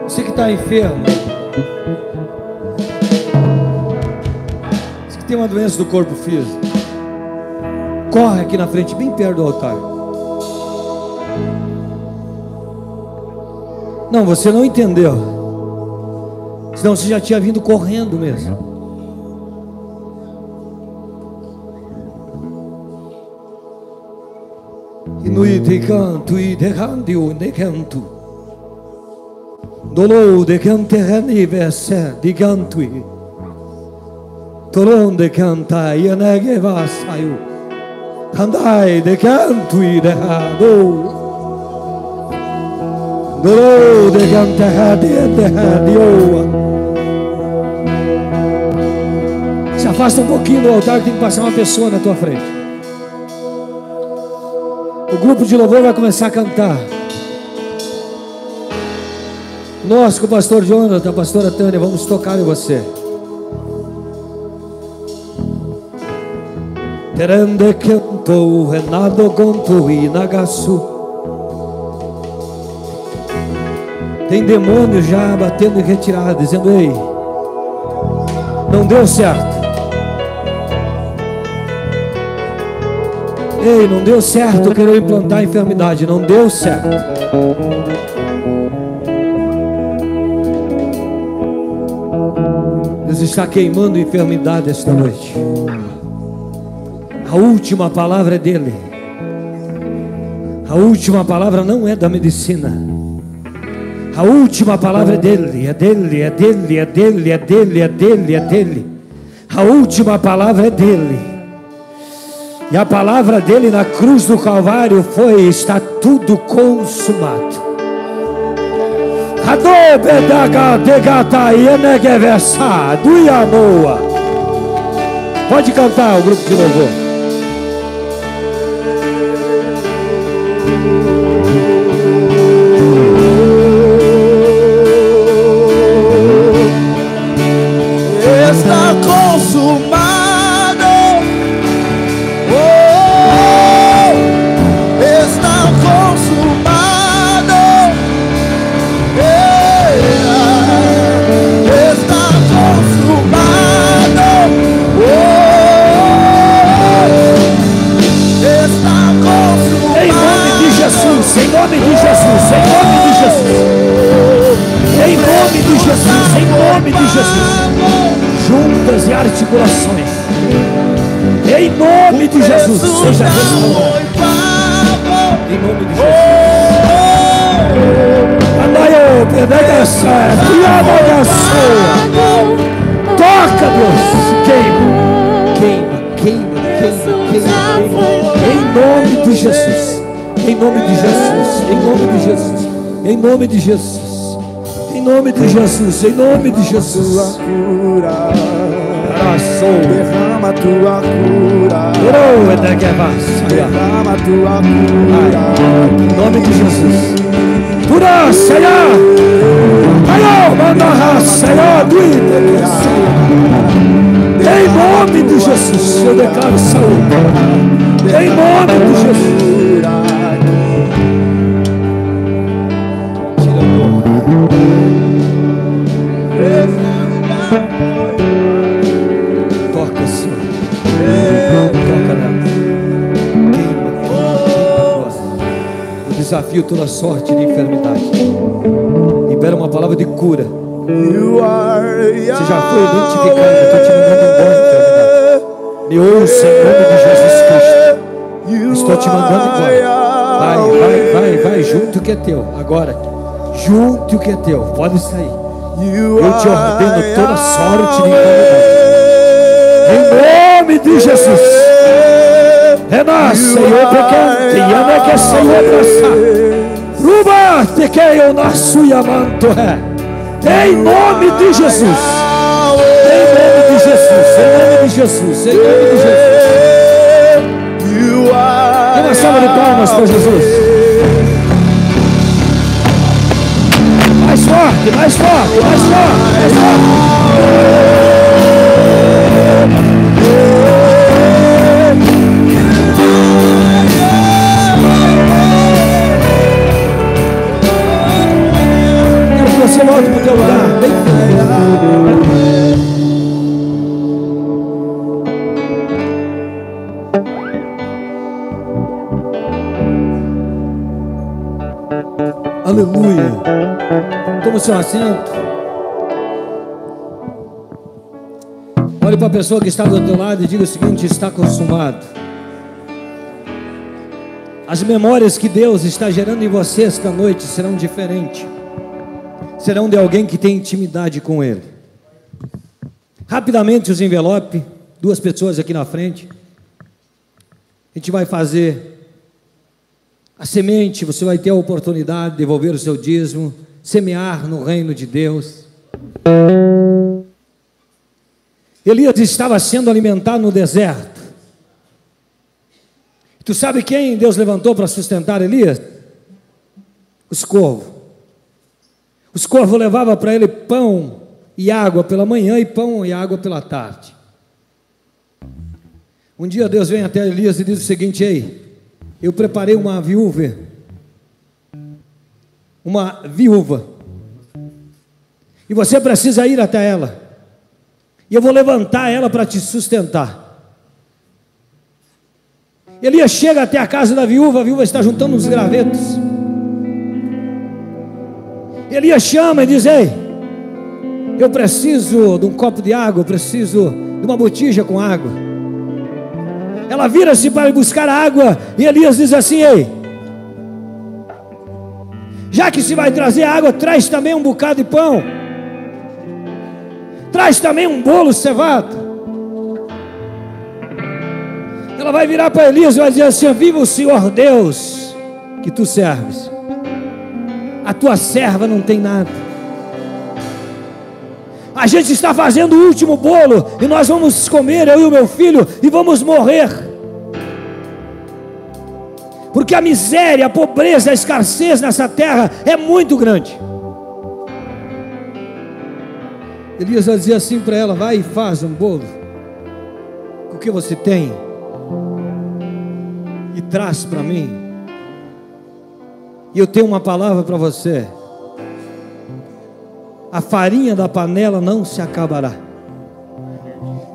Você que está enfermo. Você que tem uma doença do corpo físico. Corre aqui na frente, bem perto do altar. Não, você não entendeu. Senão você já tinha vindo correndo mesmo. Inui de canto e de canto de canto. Dolou de cante reni verse de canto. Toron de canta e nege vasaio. Candai de canto e de hado. Dolou de canta hadi de hadio. Se afasta um pouquinho do altar que tem que passar uma pessoa na tua frente. O grupo de louvor vai começar a cantar. Nós, com o pastor Jonathan, a pastora Tânia, vamos tocar em você. Terende canto, Renato conto e nagasu. Tem demônio já batendo em retirada, dizendo: Ei, não deu certo. Ei, não deu certo querer implantar a enfermidade, não deu certo. Deus está queimando enfermidade esta noite. A última palavra é dele. A última palavra não é da medicina. A última palavra é dele, é dele, é dele, é dele, é dele, é dele, é dele. A última palavra é dele. E a palavra dele na cruz do Calvário foi: está tudo consumado. Pode cantar o grupo de louvor. Nome de Jesus. Em nome de Jesus. Em nome de Jesus. Tua cura. Derrama tua cura. Derrama tua cura. Em nome de Jesus. Cura, Senhor. Senhor, manda Senhor, Em nome de Jesus, eu declaro saúde. Em nome de Jesus. Desafio toda sorte de enfermidade. Libera uma palavra de cura. Você já foi identificado. Eu estou te mandando embora. Me ouça em nome de Jesus Cristo. Estou te mandando embora. Vai, vai, vai, vai, junto o que é teu. Agora, junto o que é teu. Pode sair. Eu te ordeno toda sorte de enfermidade. Em nome de Jesus. Renasce, Senhor, pequente, e que Senhor abraçar. Ruba, te que nasço e amanto é. Em nome de Jesus. Em nome de Jesus. Em nome de Jesus. Em nome de Jesus. Uma salva de palmas para Jesus. mais forte, mais forte, mais forte, mais forte. forte teu lugar. Bem. Aleluia. Toma o seu assento. Olhe para a pessoa que está do teu lado e diga o seguinte: está consumado. As memórias que Deus está gerando em você esta noite serão diferentes. Serão de alguém que tem intimidade com Ele. Rapidamente os envelopes, duas pessoas aqui na frente. A gente vai fazer a semente, você vai ter a oportunidade de devolver o seu dízimo, semear no reino de Deus. Elias estava sendo alimentado no deserto. Tu sabe quem Deus levantou para sustentar Elias? Os corvos. Os corvos levavam para ele pão e água pela manhã e pão e água pela tarde. Um dia Deus vem até Elias e diz o seguinte: Ei, eu preparei uma viúva, uma viúva, e você precisa ir até ela, e eu vou levantar ela para te sustentar. Elias chega até a casa da viúva, a viúva está juntando uns gravetos. Elias chama e diz: Ei, eu preciso de um copo de água, eu preciso de uma botija com água. Ela vira-se para buscar água e Elias diz assim: Ei, já que se vai trazer água, traz também um bocado de pão, traz também um bolo cevado. Ela vai virar para Elias e vai dizer assim: Viva o Senhor Deus que tu serves, a tua serva não tem nada. A gente está fazendo o último bolo e nós vamos comer, eu e o meu filho, e vamos morrer. Porque a miséria, a pobreza, a escassez nessa terra é muito grande. Elias vai dizer assim para ela: vai e faz um bolo. O que você tem? E traz para mim. E eu tenho uma palavra para você a farinha da panela não se acabará,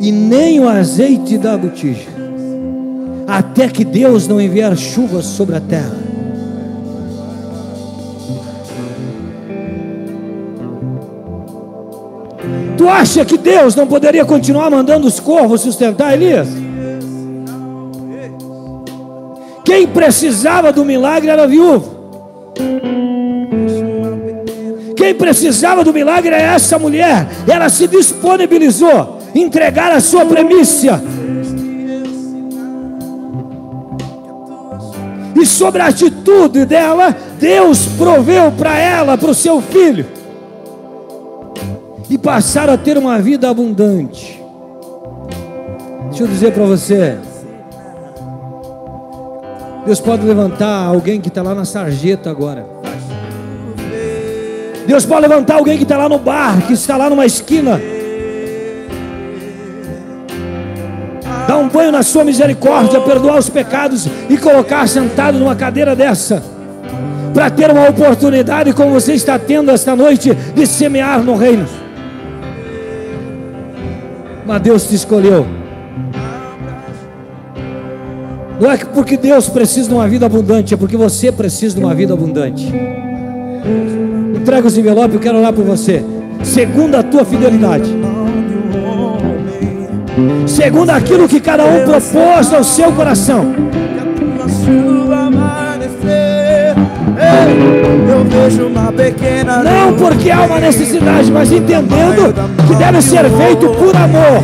e nem o azeite da botija, até que Deus não enviar chuvas sobre a terra. Tu acha que Deus não poderia continuar mandando os corvos sustentar Elias? Quem precisava do milagre era viúvo. Quem precisava do milagre é essa mulher. Ela se disponibilizou entregar a sua premissa. E sobre a atitude dela, Deus proveu para ela, para o seu filho. E passaram a ter uma vida abundante. Deixa eu dizer para você. Deus pode levantar alguém que está lá na sarjeta agora. Deus pode levantar alguém que está lá no bar, que está lá numa esquina. Dar um banho na sua misericórdia, perdoar os pecados e colocar sentado numa cadeira dessa. Para ter uma oportunidade, como você está tendo esta noite, de semear no reino. Mas Deus te escolheu. Não é porque Deus precisa de uma vida abundante, é porque você precisa de uma vida abundante. Entrega os envelopes, eu quero orar por você. Segundo a tua fidelidade. Segundo aquilo que cada um propôs ao seu coração. Não porque há uma necessidade, mas entendendo que deve ser feito por amor.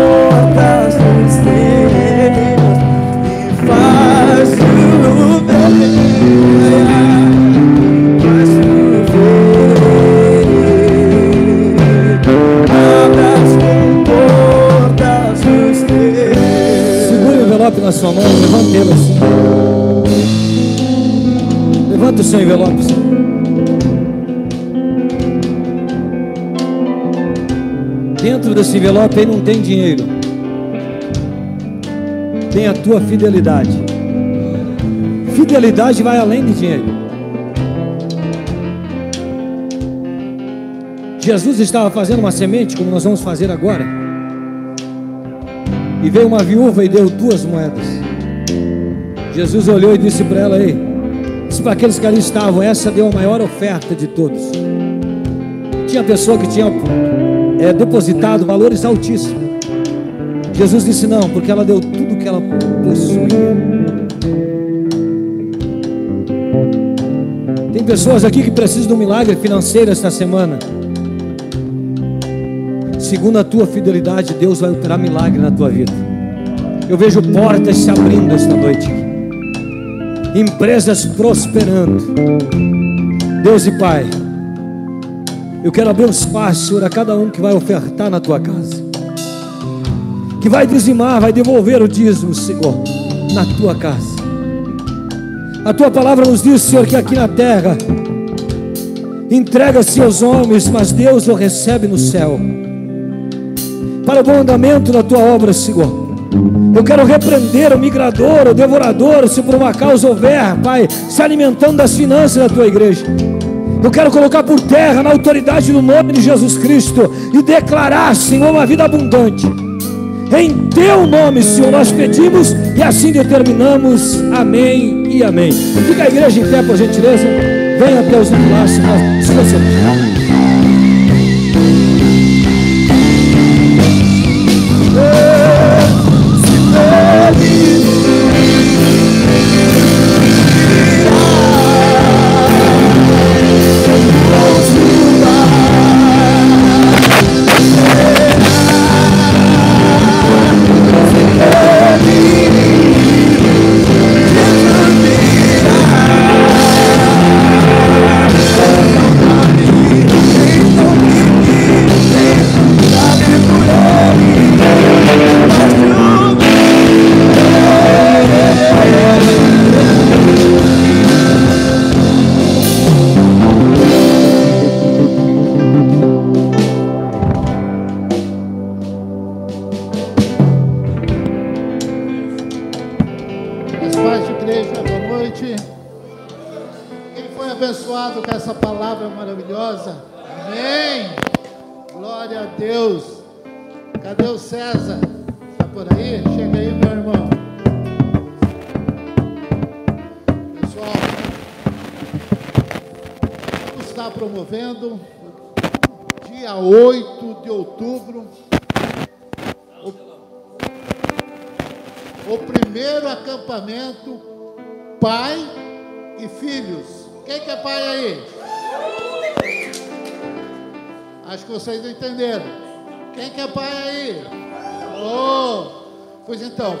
na sua mão, levante ele assim. Levante o seu envelope. Dentro desse envelope aí não tem dinheiro. Tem a tua fidelidade. Fidelidade vai além de dinheiro. Jesus estava fazendo uma semente, como nós vamos fazer agora. E veio uma viúva e deu duas moedas. Jesus olhou e disse para ela: Ei, disse para aqueles que ali estavam: Essa deu a maior oferta de todos. Tinha pessoa que tinha é, depositado valores altíssimos. Jesus disse: Não, porque ela deu tudo que ela possuía. Tem pessoas aqui que precisam de um milagre financeiro esta semana. Segundo a tua fidelidade, Deus vai operar milagre na tua vida. Eu vejo portas se abrindo esta noite. Empresas prosperando. Deus e Pai, eu quero abrir um espaço, Senhor, a cada um que vai ofertar na tua casa. Que vai dizimar, vai devolver o dízimo, Senhor, na tua casa. A tua palavra nos diz, Senhor, que aqui na terra entrega-se aos homens, mas Deus o recebe no céu. Para o bom andamento da tua obra, Senhor. Eu quero repreender o migrador, o devorador, se por uma causa houver, Pai, se alimentando das finanças da tua igreja. Eu quero colocar por terra, na autoridade do nome de Jesus Cristo, e declarar, Senhor, uma vida abundante. Em teu nome, Senhor, nós pedimos e assim determinamos. Amém e amém. Fica a igreja em pé, por gentileza. Venha até os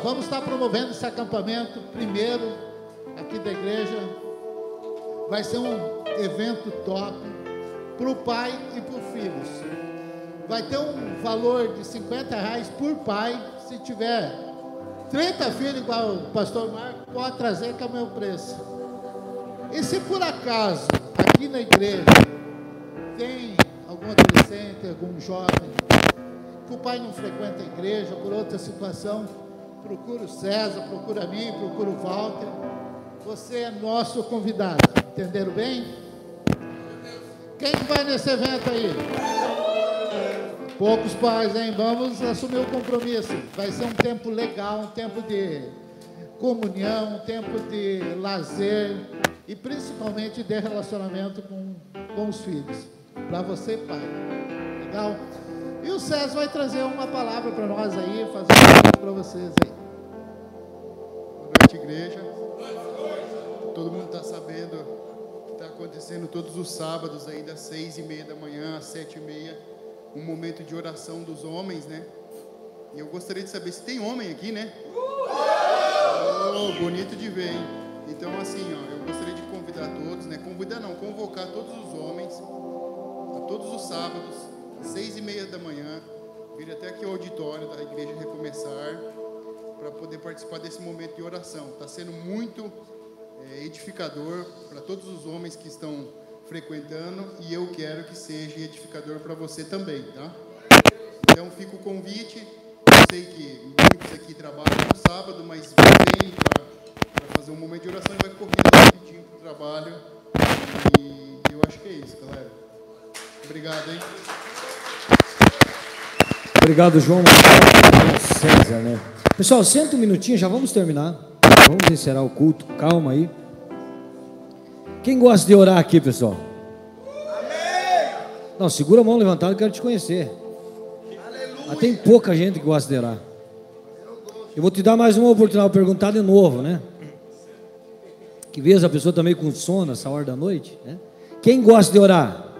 laços, se você acampamento primeiro aqui da igreja. Vai ser um evento top para o pai e para os filhos. Vai ter um valor de 50 reais por pai. Se tiver 30 filhos, igual o pastor Marco, pode trazer que é o meu preço. E se por acaso aqui na igreja tem algum adolescente, algum jovem, que o pai não frequenta a igreja por outra situação, procura o César, procura mim, procura o Walter. Você é nosso convidado. Entenderam bem? Quem vai nesse evento aí? Poucos pais, hein? Vamos assumir o compromisso. Vai ser um tempo legal, um tempo de comunhão, um tempo de lazer e principalmente de relacionamento com, com os filhos. Para você, pai. Legal? E o César vai trazer uma palavra para nós aí, fazer uma para vocês aí. Boa noite, igreja. Todo mundo está sabendo que está acontecendo todos os sábados aí das seis e meia da manhã às sete e meia, um momento de oração dos homens, né? E eu gostaria de saber se tem homem aqui, né? Oh, bonito de ver, hein? Então, assim, ó, eu gostaria de convidar todos, né? Convidar não, convocar todos os homens a todos os sábados seis e meia da manhã, vir até aqui ao auditório da Igreja Recomeçar, para poder participar desse momento de oração. Está sendo muito é, edificador para todos os homens que estão frequentando e eu quero que seja edificador para você também, tá? Então fica o convite. Eu sei que muitos aqui trabalham no sábado, mas vem para fazer um momento de oração e vai correndo rapidinho pro trabalho. E eu acho que é isso, galera. Obrigado, hein? Obrigado, João César, né? Pessoal, senta um minutinho, já vamos terminar. Vamos encerrar o culto, calma aí. Quem gosta de orar aqui, pessoal? Amém. Não, segura a mão levantada, eu quero te conhecer. Aleluia. tem pouca gente que gosta de orar. Eu vou te dar mais uma oportunidade de perguntar de novo, né? Que vez a pessoa está meio com sono essa hora da noite, né? Quem gosta de orar?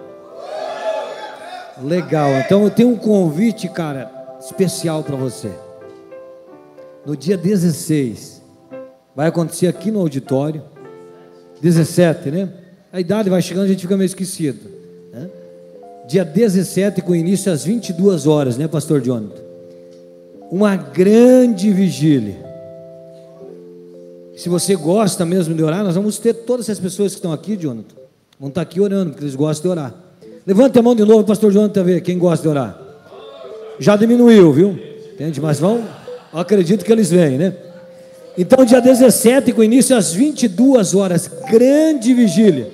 Legal, então eu tenho um convite, cara, especial para você. No dia 16, vai acontecer aqui no auditório, 17, né? A idade vai chegando, a gente fica meio esquecido. Né? Dia 17, com início às 22 horas, né, Pastor Jonathan? Uma grande vigília. Se você gosta mesmo de orar, nós vamos ter todas essas pessoas que estão aqui, Jonathan, vão estar aqui orando, porque eles gostam de orar. Levante a mão de novo, pastor Jonathan, ver quem gosta de orar. Já diminuiu, viu? Entende? Mas vão, acredito que eles vêm, né? Então, dia 17, com início às 22 horas, grande vigília.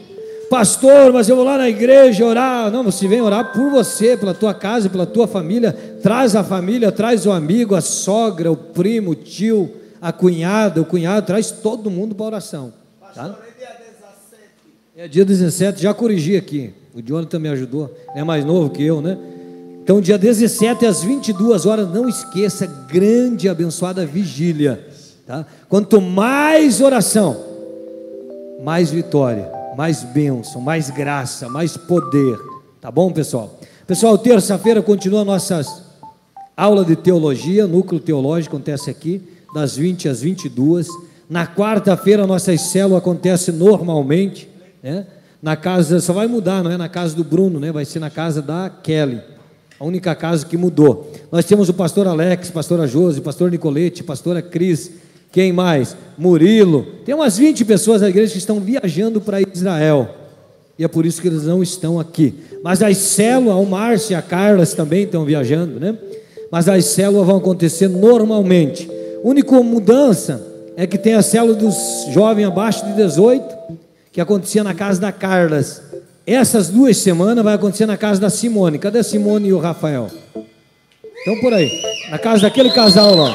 Pastor, mas eu vou lá na igreja orar. Não, você vem orar por você, pela tua casa, pela tua família. Traz a família, traz o amigo, a sogra, o primo, o tio, a cunhada, o cunhado, traz todo mundo para oração. Tá? É dia 17, já corrigi aqui. O Jonathan me ajudou, é mais novo que eu, né? Então, dia 17 às 22 horas, não esqueça, grande abençoada vigília. Tá? Quanto mais oração, mais vitória, mais bênção, mais graça, mais poder. Tá bom, pessoal? Pessoal, terça-feira continua nossas aula de teologia, núcleo teológico acontece aqui, das 20 às 22. Na quarta-feira, nossa célula acontece normalmente, né? Na casa, só vai mudar, não é na casa do Bruno, né? Vai ser na casa da Kelly. A única casa que mudou. Nós temos o pastor Alex, pastora Josi, pastor Nicolete, pastora Cris, quem mais? Murilo. Tem umas 20 pessoas da igreja que estão viajando para Israel. E é por isso que eles não estão aqui. Mas as células, o Márcio e a Carlas também estão viajando, né? Mas as células vão acontecer normalmente. A única mudança é que tem a célula dos jovens abaixo de 18 que acontecia na casa da Carlas. Essas duas semanas vai acontecer na casa da Simone. Cadê a Simone e o Rafael? Estão por aí. Na casa daquele casal lá.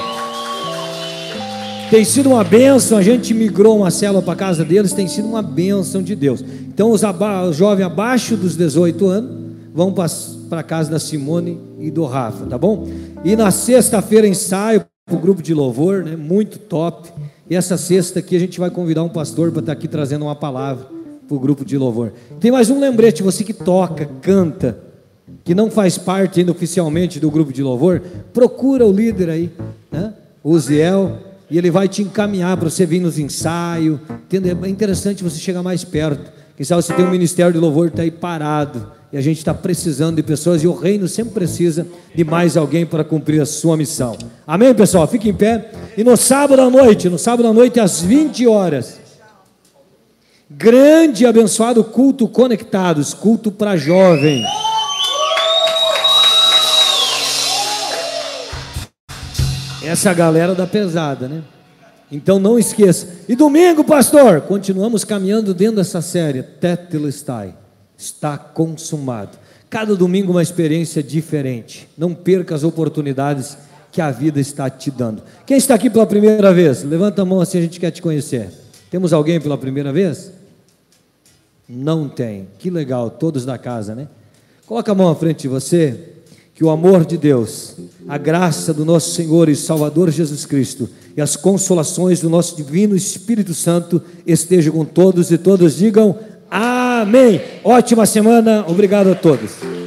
Tem sido uma bênção. A gente migrou uma célula para casa deles. Tem sido uma bênção de Deus. Então, os, os jovens abaixo dos 18 anos vão para a casa da Simone e do Rafa, tá bom? E na sexta-feira, ensaio para o grupo de louvor, né? Muito top. E essa sexta aqui a gente vai convidar um pastor para estar aqui trazendo uma palavra para o grupo de louvor. Tem mais um lembrete, você que toca, canta, que não faz parte ainda oficialmente do grupo de louvor, procura o líder aí, né? o Ziel, e ele vai te encaminhar para você vir nos ensaios. É interessante você chegar mais perto. Quem sabe você tem um ministério de louvor que está aí parado e a gente está precisando de pessoas, e o reino sempre precisa de mais alguém para cumprir a sua missão. Amém, pessoal? Fique em pé. E no sábado à noite, no sábado à noite, às 20 horas, grande e abençoado culto conectados, culto para jovem. Essa galera da pesada, né? Então não esqueça. E domingo, pastor, continuamos caminhando dentro dessa série, Tetelestai está consumado. Cada domingo uma experiência diferente. Não perca as oportunidades que a vida está te dando. Quem está aqui pela primeira vez? Levanta a mão assim, a gente quer te conhecer. Temos alguém pela primeira vez? Não tem. Que legal, todos da casa, né? Coloca a mão à frente de você. Que o amor de Deus, a graça do nosso Senhor e Salvador Jesus Cristo e as consolações do nosso divino Espírito Santo estejam com todos e todos digam Amém. Ótima semana. Obrigado a todos.